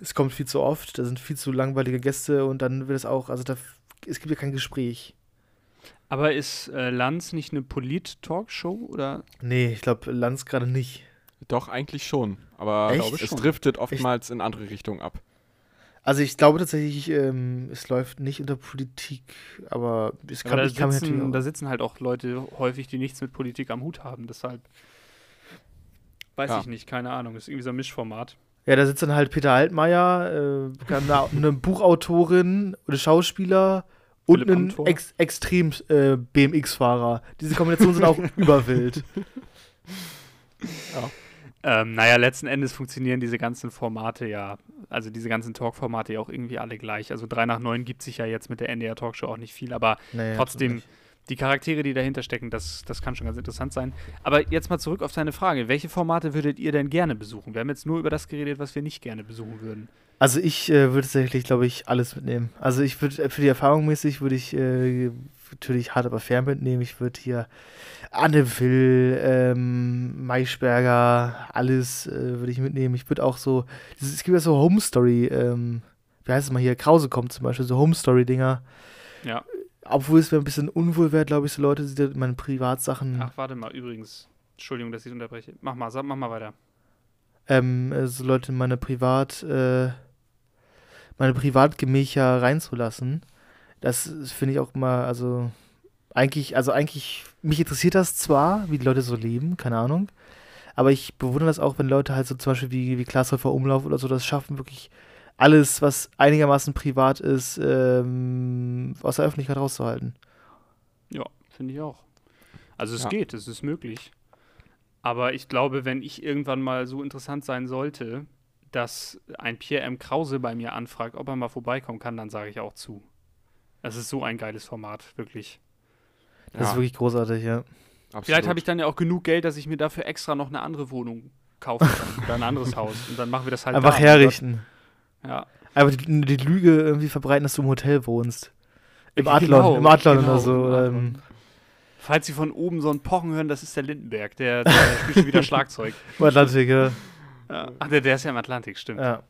es kommt viel zu oft, da sind viel zu langweilige Gäste und dann wird es auch, also da, es gibt ja kein Gespräch. Aber ist äh, Lanz nicht eine Polit-Talkshow? Oder? Nee, ich glaube Lanz gerade nicht. Doch, eigentlich schon. Aber Echt? es Schon. driftet oftmals in andere Richtungen ab. Also ich glaube tatsächlich, ähm, es läuft nicht unter Politik, aber es kann, Aber da, ich kann mir natürlich sitzen, auch- da sitzen halt auch Leute häufig, die nichts mit Politik am Hut haben. Deshalb weiß Ja. ich nicht, keine Ahnung. Ist irgendwie so ein Mischformat. Ja, da sitzt dann halt Peter Altmaier, äh, eine, eine Buchautorin oder Schauspieler und ein ex extrem äh, BMX-Fahrer. Diese Kombinationen sind auch überwild. Ähm, naja, letzten Endes funktionieren diese ganzen Formate ja, also diese ganzen Talk-Formate ja auch irgendwie alle gleich. Also 3 nach 9 gibt sich ja jetzt mit der NDR Talkshow auch nicht viel, aber Naja, trotzdem, nicht. Die Charaktere, die dahinter stecken, das, das kann schon ganz interessant sein. Aber jetzt mal zurück auf deine Frage. Welche Formate würdet ihr denn gerne besuchen? Wir haben jetzt nur über das geredet, was wir nicht gerne besuchen würden. Also ich äh, würde tatsächlich, glaube ich, alles mitnehmen. Also ich würde, äh, für die Erfahrung mäßig würde ich äh, natürlich hart aber fair mitnehmen. Ich würde hier Anne Will, ähm, Maischberger, alles äh, würde ich mitnehmen. Ich würde auch so, es gibt ja so Home Story, ähm, wie heißt es mal hier, Krause kommt zum Beispiel, so Home Story-Dinger. Ja. Obwohl es mir ein bisschen unwohl wäre, glaube ich, so Leute, die meine Privatsachen, Ach, warte mal, übrigens. Entschuldigung, dass ich unterbreche. Mach mal, sag, mach mal weiter. ähm, äh, so Leute in meine Privat, äh, meine Privatgemächer reinzulassen. Das finde ich auch mal, also eigentlich, also eigentlich, mich interessiert das zwar, wie die Leute so leben, keine Ahnung, aber ich bewundere das auch, wenn Leute halt so zum Beispiel wie, wie Glashäufer Umlauf oder so das schaffen, wirklich alles, was einigermaßen privat ist, ähm, aus der Öffentlichkeit rauszuhalten. Ja, finde ich auch. Also es Ja. geht, es ist möglich. Aber ich glaube, wenn ich irgendwann mal so interessant sein sollte, dass ein Pierre M. Krause bei mir anfragt, ob er mal vorbeikommen kann, dann sage ich auch zu. Das ist so ein geiles Format, wirklich. Das ist Ja, wirklich großartig, ja. absolut. Vielleicht habe ich dann ja auch genug Geld, dass ich mir dafür extra noch eine andere Wohnung kaufen kann oder ein anderes Haus. Und dann machen wir das halt Einfach da. herrichten. Ja. Einfach die, die Lüge irgendwie verbreiten, dass du im Hotel wohnst. Im Genau, Adlon, im Adlon genau, oder so. Oder im, Falls Sie von oben so ein Pochen hören, das ist der Lindenberg. Der, der spielt schon wieder Schlagzeug. im Atlantik, ja. Ja. Ach, der, der ist ja im Atlantik, stimmt. ja.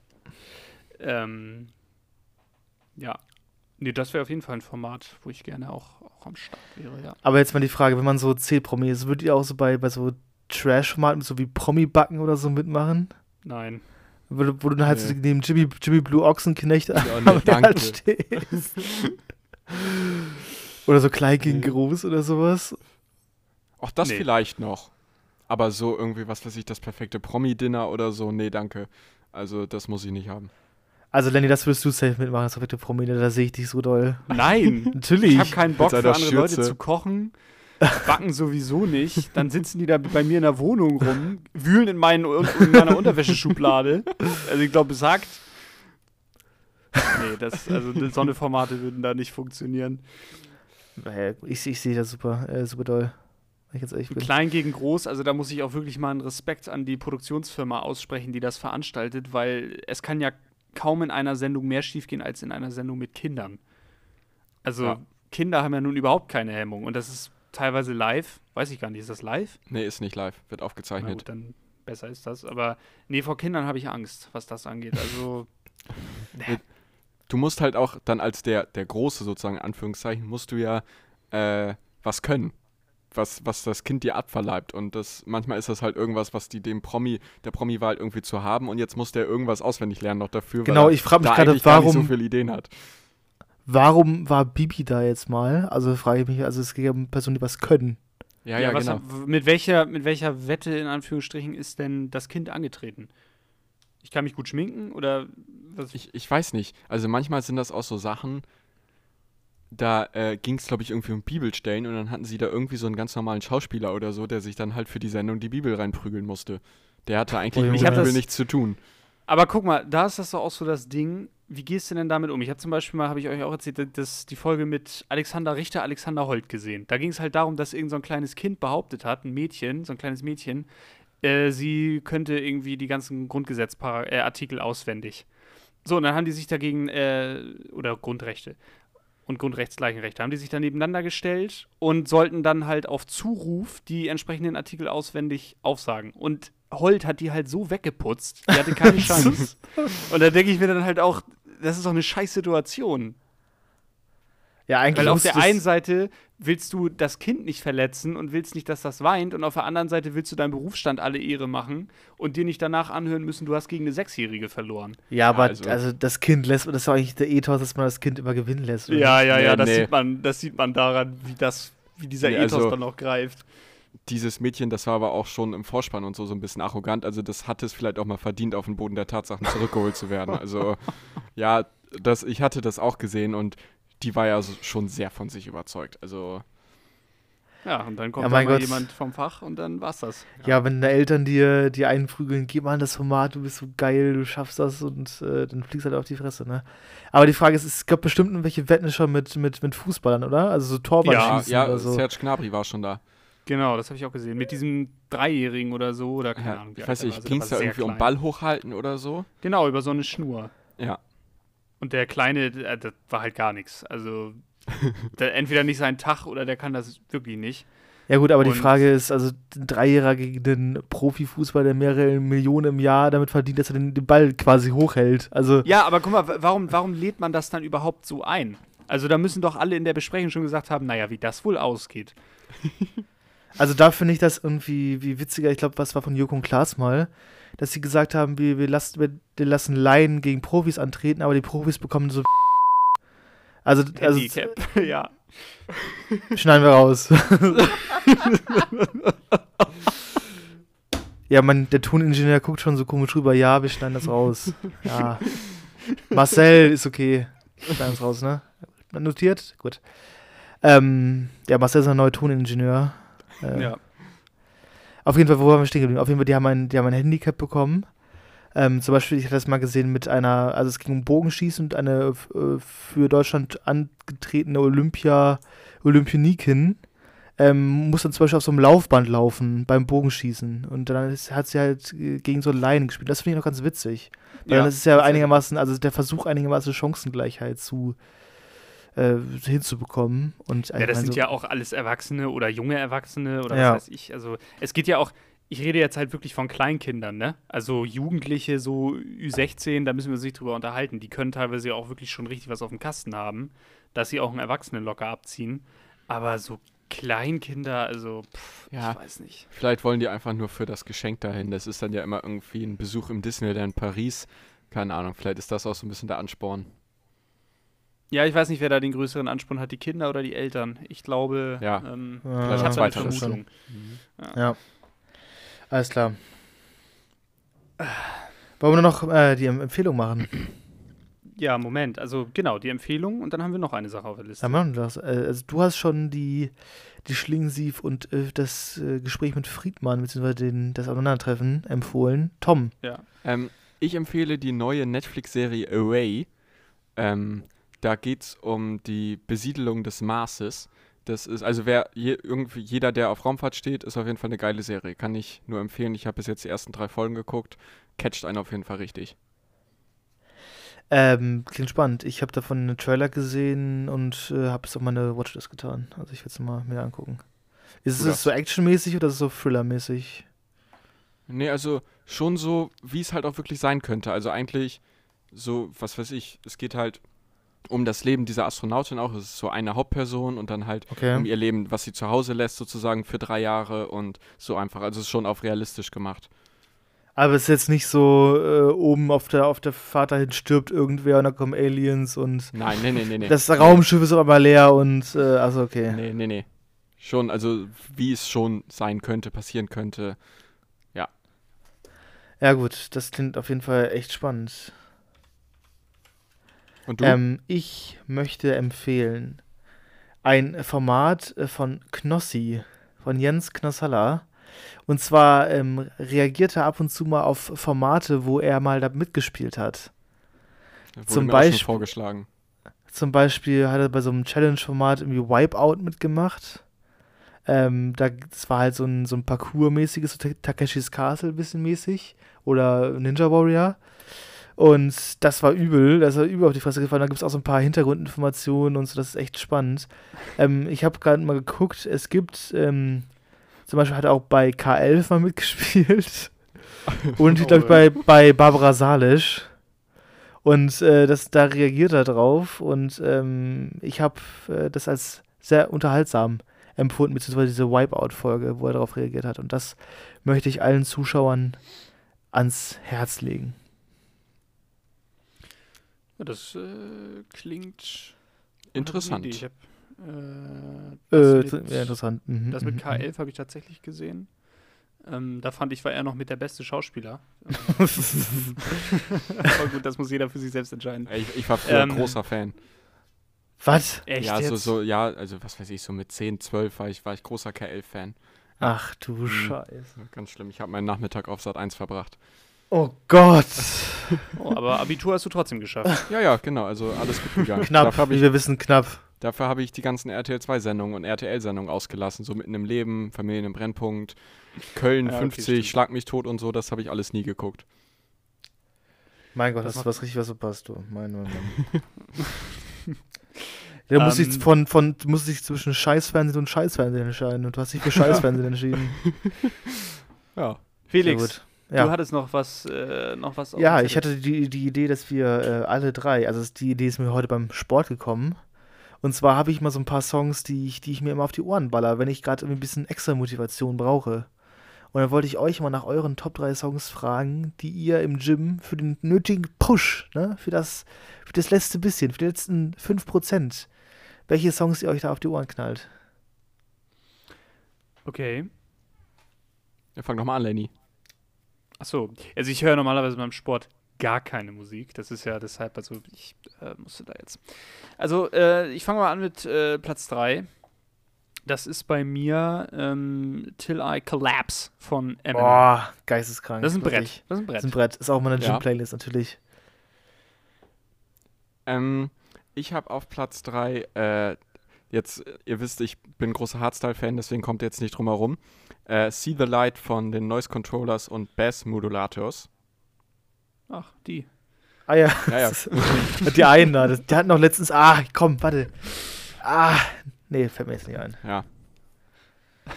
Ähm, ja. Nee, das wäre auf jeden Fall ein Format, wo ich gerne auch, auch am Start wäre, ja. Aber jetzt mal die Frage, wenn man so C-Promis, würdet ihr auch so bei, bei so Trash-Formaten, so wie Promi-Backen oder so mitmachen? Nein. Wo, du- wo du dann halt Nee. neben Jimmy, Jimmy Blue Ochsenknecht Ja, nee, danke. stehst. oder so klein gegen Nee. groß oder sowas. Auch das Nee. vielleicht noch. Aber so irgendwie, was weiß ich, das perfekte Promi-Dinner oder so, nee, danke. Also das muss ich nicht haben. Also, Lenny, das würdest du safe mitmachen, das perfekte Prominente, da sehe ich dich so doll. Nein, Natürlich. ich habe keinen Bock für andere Leute Schürze. zu kochen. Backen sowieso nicht. Dann sitzen die da bei mir in der Wohnung rum, wühlen in, meinen, in meiner Unterwäscheschublade. Also ich glaube, besagt. Nee, das, also so eine Formate würden da nicht funktionieren. Naja, ich, ich sehe das super, äh, super doll. Ich jetzt ehrlich bin. Klein gegen groß, also da muss ich auch wirklich mal einen Respekt an die Produktionsfirma aussprechen, die das veranstaltet, weil es kann ja kaum in einer Sendung mehr schiefgehen als in einer Sendung mit Kindern. Also Ja. Kinder haben ja nun überhaupt keine Hemmung und das ist teilweise live. Weiß ich gar nicht, ist das live? Nee, ist nicht live, wird Na aufgezeichnet. gut, dann besser ist das. Aber nee, vor Kindern habe ich Angst, was das angeht. Also Du musst halt auch dann als der, der Große sozusagen, Anführungszeichen, musst du ja äh, was können. Was, was das Kind dir abverleibt. Und das, manchmal ist das halt irgendwas, was die dem Promi, der Promi war halt irgendwie zu haben und jetzt muss der irgendwas auswendig lernen noch dafür, Genau, weil er ich frage mich da gerade, nicht so warum, viele Ideen hat. Warum war Bibi da jetzt mal? Also frage ich mich, also es geht ja um Personen, die was können. Ja, ja, ja, was, genau. mit, welcher, mit welcher Wette in Anführungsstrichen ist denn das Kind angetreten? Ich kann mich gut schminken oder was? Ich, ich weiß nicht. Also manchmal sind das auch so Sachen, da äh, ging es, glaube ich, irgendwie um Bibelstellen und dann hatten sie da irgendwie so einen ganz normalen Schauspieler oder so, der sich dann halt für die Sendung die Bibel reinprügeln musste. Der hatte eigentlich mit Bibel nichts zu tun. Aber guck mal, da ist das doch auch so das Ding. Wie gehst du denn damit um? Ich habe zum Beispiel mal, habe ich euch auch erzählt, das, die Folge mit Alexander Richter, Alexander Holt gesehen. Da ging es halt darum, dass irgend so ein kleines Kind behauptet hat, ein Mädchen, so ein kleines Mädchen, äh, sie könnte irgendwie die ganzen Grundgesetzartikel äh, Artikel auswendig. So, und dann haben die sich dagegen, äh, oder Grundrechte und Grundrechtsgleichenrechte, haben die sich dann nebeneinander gestellt und sollten dann halt auf Zuruf die entsprechenden Artikel auswendig aufsagen. Und Holt hat die halt so weggeputzt, die hatte keine Chance. Und da denke ich mir dann halt auch, das ist doch eine scheiß Situation. Ja, eigentlich Weil auf der einen Seite willst du das Kind nicht verletzen und willst nicht, dass das weint, und auf der anderen Seite willst du deinem Berufsstand alle Ehre machen und dir nicht danach anhören müssen, du hast gegen eine Sechsjährige verloren. Ja, aber also- also, das Kind lässt, das ist doch eigentlich der Ethos, dass man das Kind immer gewinnen lässt. oder Ja, ja, ja, Nee, das, nee. Sieht man, das sieht man daran, wie, das, wie dieser Nee, Ethos also- dann auch greift. Dieses Mädchen, das war aber auch schon im Vorspann und so so ein bisschen arrogant. Also das hat es vielleicht auch mal verdient, auf den Boden der Tatsachen zurückgeholt zu werden. Also ja, das, ich hatte das auch gesehen und die war ja so, schon sehr von sich überzeugt. Also Ja, und dann kommt Ja, da mein mal Gott. jemand vom Fach und dann war's das. Ja, wenn deine Eltern dir, dir einprügeln, gib mal das Format, du bist so geil, du schaffst das und äh, dann fliegst halt auf die Fresse, ne? Aber die Frage ist, es gab bestimmt irgendwelche Wetten schon mit, mit, mit Fußballern, oder? Also so ja, Torwartschießen ja oder so. Serge Gnabry war schon da. Genau, das habe ich auch gesehen. Mit diesem Dreijährigen oder so, oder keine Ja, Ahnung. wie ich weiß nicht. Also ging es da irgendwie um klein. Ball hochhalten oder so? Genau, über so eine Schnur. Ja. Und der Kleine, äh, das war halt gar nichts. Also, der, entweder nicht sein Tag oder der kann das wirklich nicht. Ja gut, aber die Und- Frage ist, also ein Dreijähriger gegen den Profifußball, der mehrere Millionen im Jahr damit verdient, dass er den, den Ball quasi hochhält. Also Ja, aber guck mal, wa- warum, warum lädt man das dann überhaupt so ein? Also, da müssen doch alle in der Besprechung schon gesagt haben, naja, wie das wohl ausgeht. Also da finde ich das irgendwie wie witziger. Ich glaube, was war von Joko und Klaas mal, dass sie gesagt haben, wir, wir, lassen, wir, wir lassen Laien gegen Profis antreten, aber die Profis bekommen so. Also, also Handicap, ja. schneiden wir raus. ja, man, der Toningenieur guckt schon so komisch rüber. Ja, wir schneiden das raus. Ja. Marcel ist okay. Schneiden es raus, ne? Notiert? Gut. Ähm, ja, Marcel ist ein neuer Toningenieur. Äh, ja. Auf jeden Fall, wo waren wir stehen geblieben? Auf jeden Fall, die haben ein, die haben ein Handicap bekommen. Ähm, zum Beispiel, ich hatte das mal gesehen mit einer, also es ging um Bogenschießen und eine äh, für Deutschland angetretene Olympia, Olympionikin ähm, muss dann zum Beispiel auf so einem Laufband laufen beim Bogenschießen. Und dann ist, hat sie halt äh, gegen so einen Laien gespielt. Das finde ich noch ganz witzig. Weil dann ist es ja einigermaßen, also der Versuch einigermaßen Chancengleichheit zu äh, hinzubekommen. Und Ja, das sind so- ja auch alles Erwachsene oder junge Erwachsene oder Ja. was weiß ich. Also es geht ja auch, ich rede jetzt halt wirklich von Kleinkindern, ne? Also Jugendliche, so Ü16, da müssen wir uns nicht drüber unterhalten. Die können teilweise ja auch wirklich schon richtig was auf dem Kasten haben, dass sie auch einen Erwachsenen locker abziehen. Aber so Kleinkinder, also pff, Ja. ich weiß nicht. Vielleicht wollen die einfach nur für das Geschenk dahin. Das ist dann ja immer irgendwie ein Besuch im Disneyland Paris. Keine Ahnung, vielleicht ist das auch so ein bisschen der Ansporn. Ja, ich weiß nicht, wer da den größeren Ansporn hat, die Kinder oder die Eltern. Ich glaube, Ja. ähm, Ja, ich habe da eine. Vermutung. Ja. Alles klar. Wollen wir nur noch äh, die Em- Empfehlung machen? Ja, Moment. Also genau, die Empfehlung und dann haben wir noch eine Sache auf der Liste. Ja, machen wir das. Äh, Also du hast schon die, die Schlingensief und äh, das äh, Gespräch mit Friedmann, beziehungsweise den, das Aufeinandertreffen empfohlen. Tom. Ähm, ich empfehle die neue Netflix-Serie Away. Ähm, da geht es um die Besiedelung des Marses. Das ist, also wer je, irgendwie jeder, der auf Raumfahrt steht, ist auf jeden Fall eine geile Serie. Kann ich nur empfehlen. Ich habe bis jetzt die ersten drei Folgen geguckt. Catcht einen auf jeden Fall richtig. Ähm, klingt spannend. Ich habe davon einen Trailer gesehen und äh, habe es auf meine Watchlist getan. Also ich werde es mal mir angucken. Ist es so actionmäßig oder ist es so thrillermäßig? Nee, also schon so, wie es halt auch wirklich sein könnte. Also eigentlich so, was weiß ich, es geht halt um das Leben dieser Astronautin auch. Es ist so eine Hauptperson und dann halt Okay. um ihr Leben, was sie zu Hause lässt, sozusagen für drei Jahre und so einfach. Also es ist schon auf realistisch gemacht. Aber es ist jetzt nicht so, äh, oben auf der, auf der Fahrt dahin stirbt irgendwer und dann kommen Aliens und Nein, nee, nee, nee, nee. das Raumschiff ist einmal leer und, äh, also okay. Nee, nee, nee. Schon, also wie es schon sein könnte, passieren könnte. Ja gut, das klingt auf jeden Fall echt spannend. Ähm, ich möchte empfehlen ein Format äh, von Knossi, von Jens Knossalla. Und zwar ähm, reagiert er ab und zu mal auf Formate, wo er mal da mitgespielt hat. Wurde zum mir Beispiel- vorgeschlagen. Zum Beispiel hat er bei so einem Challenge-Format irgendwie Wipeout mitgemacht. Ähm, da, das war halt so ein, so ein Parcours-mäßiges, so Ta- Takeshis Castle bisschen mäßig. Oder Ninja Warrior. Und das war übel, das war übel auf die Fresse gefallen. Da gibt es auch so ein paar Hintergrundinformationen und so, das ist echt spannend. Ähm, ich habe gerade mal geguckt, es gibt, ähm, zum Beispiel hat er auch bei K11 mal mitgespielt. Und ich glaube Oh, bei, bei Barbara Salisch. Und äh, das, da reagiert er drauf. Und ähm, ich habe äh, das als sehr unterhaltsam empfunden, beziehungsweise diese Wipeout-Folge, wo er darauf reagiert hat. Und das möchte ich allen Zuschauern ans Herz legen. Ja, das äh, klingt Interessant. Ich hab, äh, Äh, das mit, ja, interessant. Mhm, das mit mhm, K11 habe ich tatsächlich gesehen. Ähm, da fand ich, war er noch mit der beste Schauspieler. Aber gut, das muss jeder für sich selbst entscheiden. Ich, ich war früher Ähm, großer Fan. Was? Echt ja, so, jetzt? so, ja, also was weiß ich, so mit 10, 12 war ich, war ich großer KL-Fan. Ach du Mhm. Scheiße. Ganz schlimm. Ich habe meinen Nachmittag auf Sat 1 verbracht. Oh Gott. Oh, aber Abitur hast du trotzdem geschafft. Ja, ja, genau. Also alles gut gegangen. Knapp, Dafür habe wie ich, wir wissen, knapp. dafür hab ich die ganzen RTL 2-Sendungen und RTL-Sendungen ausgelassen. So mitten im Leben, Familien im Brennpunkt, Köln Ja, okay, 50, stimmt. Schlag mich tot und so. Das habe ich alles nie geguckt. Mein Gott, Das ist macht- was richtig, was verpasst, du. Mein, mein, mein. Da muss Ähm, ich von, von, du musst dich zwischen Scheißfernsehen und Scheißfernsehen entscheiden und du hast dich für Scheißfernsehen entschieden. Ja. Sehr Felix, gut. du Ja, hattest noch was, äh, noch was auf ja ich hatte die, die Idee, dass wir äh, alle drei, also die Idee ist mir heute beim Sport gekommen. Und zwar habe ich mal so ein paar Songs, die ich, die ich mir immer auf die Ohren baller, wenn ich gerade irgendwie ein bisschen extra Motivation brauche. Und dann wollte ich euch mal nach euren Top 3 Songs fragen, die ihr im Gym für den nötigen Push, ne, für das, für das letzte bisschen, für die letzten 5%, welche Songs ihr euch da auf die Ohren knallt. Okay. ja fang doch mal an, Lenny. Achso, also ich höre normalerweise beim Sport gar keine Musik. Das ist ja deshalb, also ich äh, musste da jetzt. Also äh, ich fange mal an mit äh, Platz 3. Das ist bei mir ähm, Till I Collapse von Eminem. Boah, geisteskrank. das ist ein Brett. Das ist ein Das Brett. ist ein Brett. Ist auch meine Ja. Gym-Playlist natürlich. Ähm, ich habe auf Platz 3, äh, jetzt, äh, ihr wisst, ich bin großer Hardstyle-Fan, deswegen kommt ihr jetzt nicht drum herum. Äh, See the Light von den Noise Controllers und Bass Modulators. Ach, die. Ah ja. Ja, ja. die einen da. Die hatten noch letztens. Ah, komm, warte. Ah, nee, fällt mir jetzt nicht ein. Ja,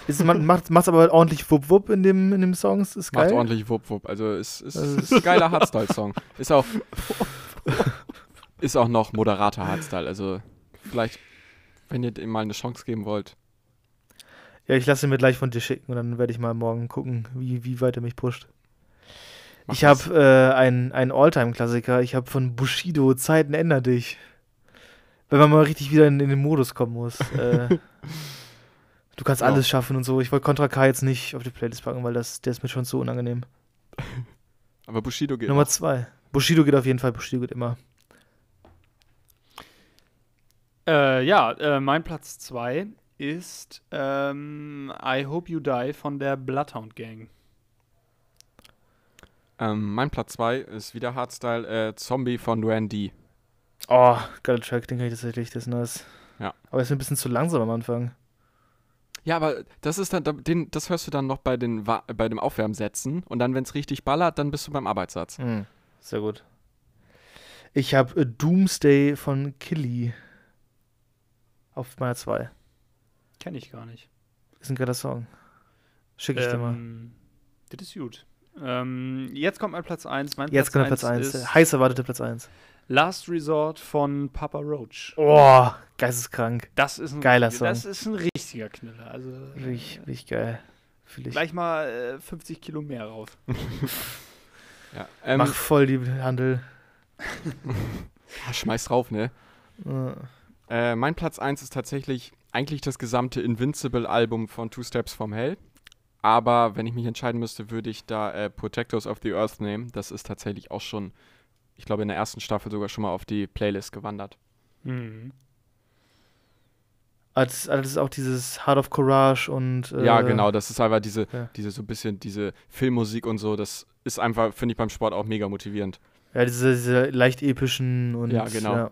Ist, man macht macht's aber ordentlich Wupp Wupp in dem, in dem Song. Ist ist macht geil. ordentlich Wupp Wupp. Also es ist, Also ist ein geiler Hardstyle-Song. Ist auch, ist auch noch moderater Hardstyle. Also vielleicht, wenn ihr dem mal eine Chance geben wollt. Ja, ich lasse ihn mir gleich von dir schicken und dann werde ich mal morgen gucken, wie, wie weit er mich pusht. macht ich habe äh, einen, einen Alltime-Klassiker. Ich habe von Bushido Zeiten änder dich. Wenn man mal richtig wieder in, in den Modus kommen muss. äh, du kannst Ja. alles schaffen und so. Ich wollte Contra K jetzt nicht auf die Playlist packen, weil das, der ist mir schon zu unangenehm. Aber Bushido geht Nummer auch. zwei. Bushido geht auf jeden Fall. Bushido geht immer. Äh, ja, äh, mein Platz 2 ist ähm, I Hope You Die von der Bloodhound Gang. Ähm, mein Platz 2 ist wieder Hardstyle äh, Zombie von Randy. Oh, geiler Track, den kann ich tatsächlich, das ist nice. Ja. Aber ist ein bisschen zu langsam am Anfang. Ja, aber das ist dann, da- den, das hörst du dann noch bei, den, Wa- bei dem Aufwärmsätzen und dann, wenn es richtig ballert, dann bist du beim Arbeitssatz. Mhm. Sehr gut. Ich habe äh, Doomsday von Killy auf meiner 2. Kenne ich gar nicht. Ist ein geiler Song. Schick ich dir mal. Ähm, das ist gut. Ähm, jetzt kommt mein Platz 1. Mein Jetzt kommt der Platz eins 1. ist Heiß erwartete Platz 1. Last Resort von Papa Roach. Oh, geisteskrank. Das ist ein Geiler richtiger- Das Song. ist ein richtiger Knüller. Also Richtig, richtig geil. Fühl ich. gleich mal äh, 50 Kilo mehr rauf. Ja. Ähm, Mach voll die Handel. schmeiß drauf, ne? Äh, Äh, mein Platz 1 ist tatsächlich eigentlich das gesamte Invincible-Album von Two Steps from Hell. Aber wenn ich mich entscheiden müsste, würde ich da äh, Protectors of the Earth nehmen. Das ist tatsächlich auch schon, ich glaube, in der ersten Staffel sogar schon mal auf die Playlist gewandert. Mhm. als, als auch dieses Heart of Courage und. Äh, ja, genau, das ist einfach diese, ja. diese so ein bisschen, diese Filmmusik und so, das ist einfach, finde ich beim Sport auch mega motivierend. Ja, diese, diese leicht epischen und. Ja, genau. Ja.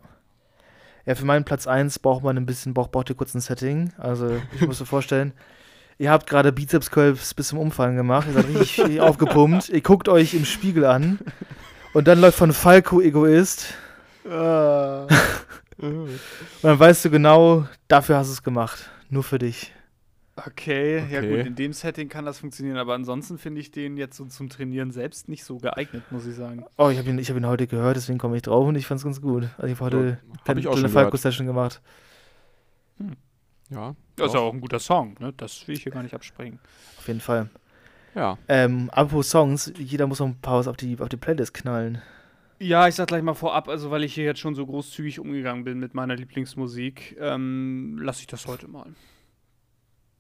Ja, für meinen Platz 1 braucht man ein bisschen, braucht, braucht ihr kurz ein Setting. Also, ich muss mir vorstellen, ihr habt gerade Bizeps Curls bis zum Umfallen gemacht, ihr seid richtig aufgepumpt, ihr guckt euch im Spiegel an und dann läuft von Falco Egoist und dann weißt du genau, dafür hast du es gemacht. Nur für dich. Okay, ja Okay. gut, in dem Setting kann das funktionieren, aber ansonsten finde ich den jetzt so zum Trainieren selbst nicht so geeignet, muss ich sagen. Oh, ich habe ihn, ich hab ihn heute gehört, deswegen komme ich drauf und ich fand's ganz gut. Also ich habe heute Habe ich auch eine schon Falco gehört. Session gemacht. Ja, Das ist ja auch ein guter Song, ne? Das will ich hier gar nicht absprechen. Auf jeden Fall. ja. Ähm, apropos Songs, jeder muss noch ein paar was auf die, auf die Playlist knallen. Ja, ich sag gleich mal vorab, also weil ich hier jetzt schon so großzügig umgegangen bin mit meiner Lieblingsmusik, ähm, lasse ich das heute mal.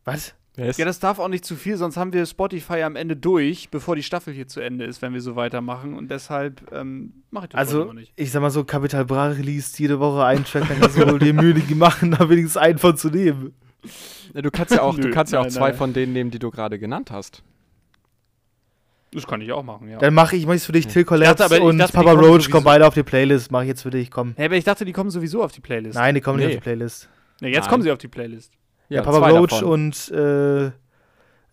Was? Ist? Ja, das darf auch nicht zu viel, sonst haben wir Spotify am Ende durch, bevor die Staffel hier zu Ende ist, wenn wir so weitermachen. Und deshalb ähm, mache ich das Also, nicht. ich sag mal so, Capital Bra released jede Woche einen Track, dann kannst du wohl die Mühe machen, da wenigstens einen von zu nehmen. Ja, du kannst ja auch, du kannst ja auch nein, zwei nein. von denen nehmen, die du gerade genannt hast. Das kann ich auch machen, ja. Dann mache ich, mach ich's für dich, Till Ich Collapse dachte aber- ich und dachte, Papa Roach sowieso. kommen beide auf die Playlist. Mach ich jetzt für dich, komm. Hä, aber ich dachte, die kommen sowieso auf die Playlist. Nein, die kommen nicht Nee. auf die Playlist. Ne, jetzt Nein. kommen sie auf die Playlist. Ja, Papa Roach davon. und äh,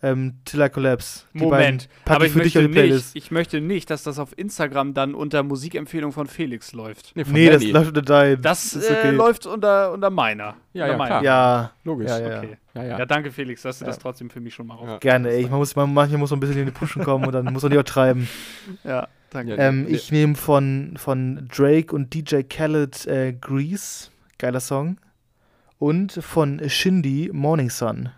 ähm, Till I Collapse. Die Moment, aber ich ich für dich auf möchte, nicht, ich möchte nicht, dass das auf Instagram dann unter Musikempfehlung von Felix läuft. Nee, von Nee, das läuft unter dein. Das äh, okay. läuft unter, unter meiner. Ja, unter ja, meiner. klar. Ja, Logisch. ja, ja. Okay. Ja, Ja. ja. danke Felix, dass du das trotzdem für mich schon mal raus. Ja. Gerne, ey. Man muss, man, manchmal muss man ein bisschen in die Pushen kommen und dann muss man die auch treiben. Ja, danke. Ähm, ich nehme von, von Drake und DJ Khaled äh, Grease, geiler Song. Und von Shindy Morning Sun.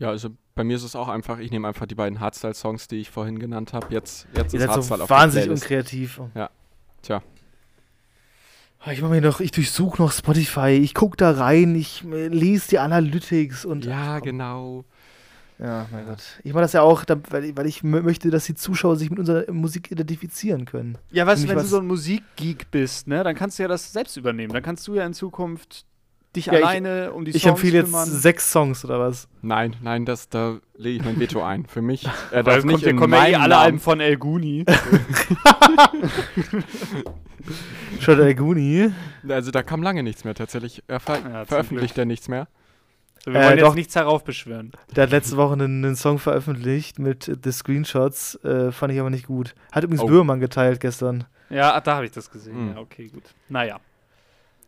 Ja, also bei mir ist es auch einfach, ich nehme einfach die beiden Hardstyle-Songs, die ich vorhin genannt habe. Jetzt, jetzt Ihr ist Hardstyle so auf wahnsinnig unkreativ. Ja. Tja. Ich mache mir noch, ich durchsuche noch Spotify, ich gucke da rein, ich äh, lese die Analytics und. Ja, genau. Ja, mein Gott. Ich mache das ja auch, weil, ich- ich möchte, dass die Zuschauer sich mit unserer Musik identifizieren können. Ja, weißt du, wenn du so ein Musikgeek bist, ne, dann kannst du ja das selbst übernehmen. Dann kannst du ja in Zukunft dich Ja, ich- alleine um die Ich Songs empfehle jetzt kümmern. sechs Songs oder was? Nein, nein, das, da lege ich mein Veto ein. Für mich, er Weil darf nicht kommt, ja- in kommen ja eh alle Alben von El Guni. Schaut der Guni. Also da kam lange nichts mehr tatsächlich. Er ver Ja, veröffentlicht er nichts mehr. So, wir Äh, wollen doch. jetzt nichts heraufbeschwören. Der hat letzte Woche einen, einen Song veröffentlicht mit äh, The Screenshots, äh, fand ich aber nicht gut. Hat übrigens Oh. Böhmermann geteilt gestern. Ja, ach, da habe ich das gesehen. Hm. Ja, okay, gut. Naja.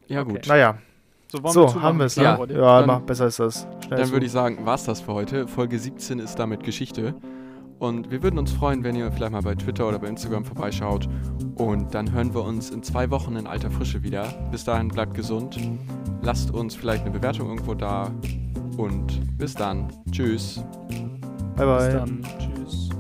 Ja Okay. gut. Naja, So, wollen so, zumachen haben wir es. Ja, ja Dann- besser ist das. Schnell Dann würde ich sagen, war's das für heute. Folge 17 ist damit Geschichte. Und wir würden uns freuen, wenn ihr vielleicht mal bei Twitter oder bei Instagram vorbeischaut. Und dann hören wir uns in zwei Wochen in alter Frische wieder. Bis dahin bleibt gesund. Lasst uns vielleicht eine Bewertung irgendwo da. Und bis dann. Tschüss. Bye, bye. Bis dann. Tschüss.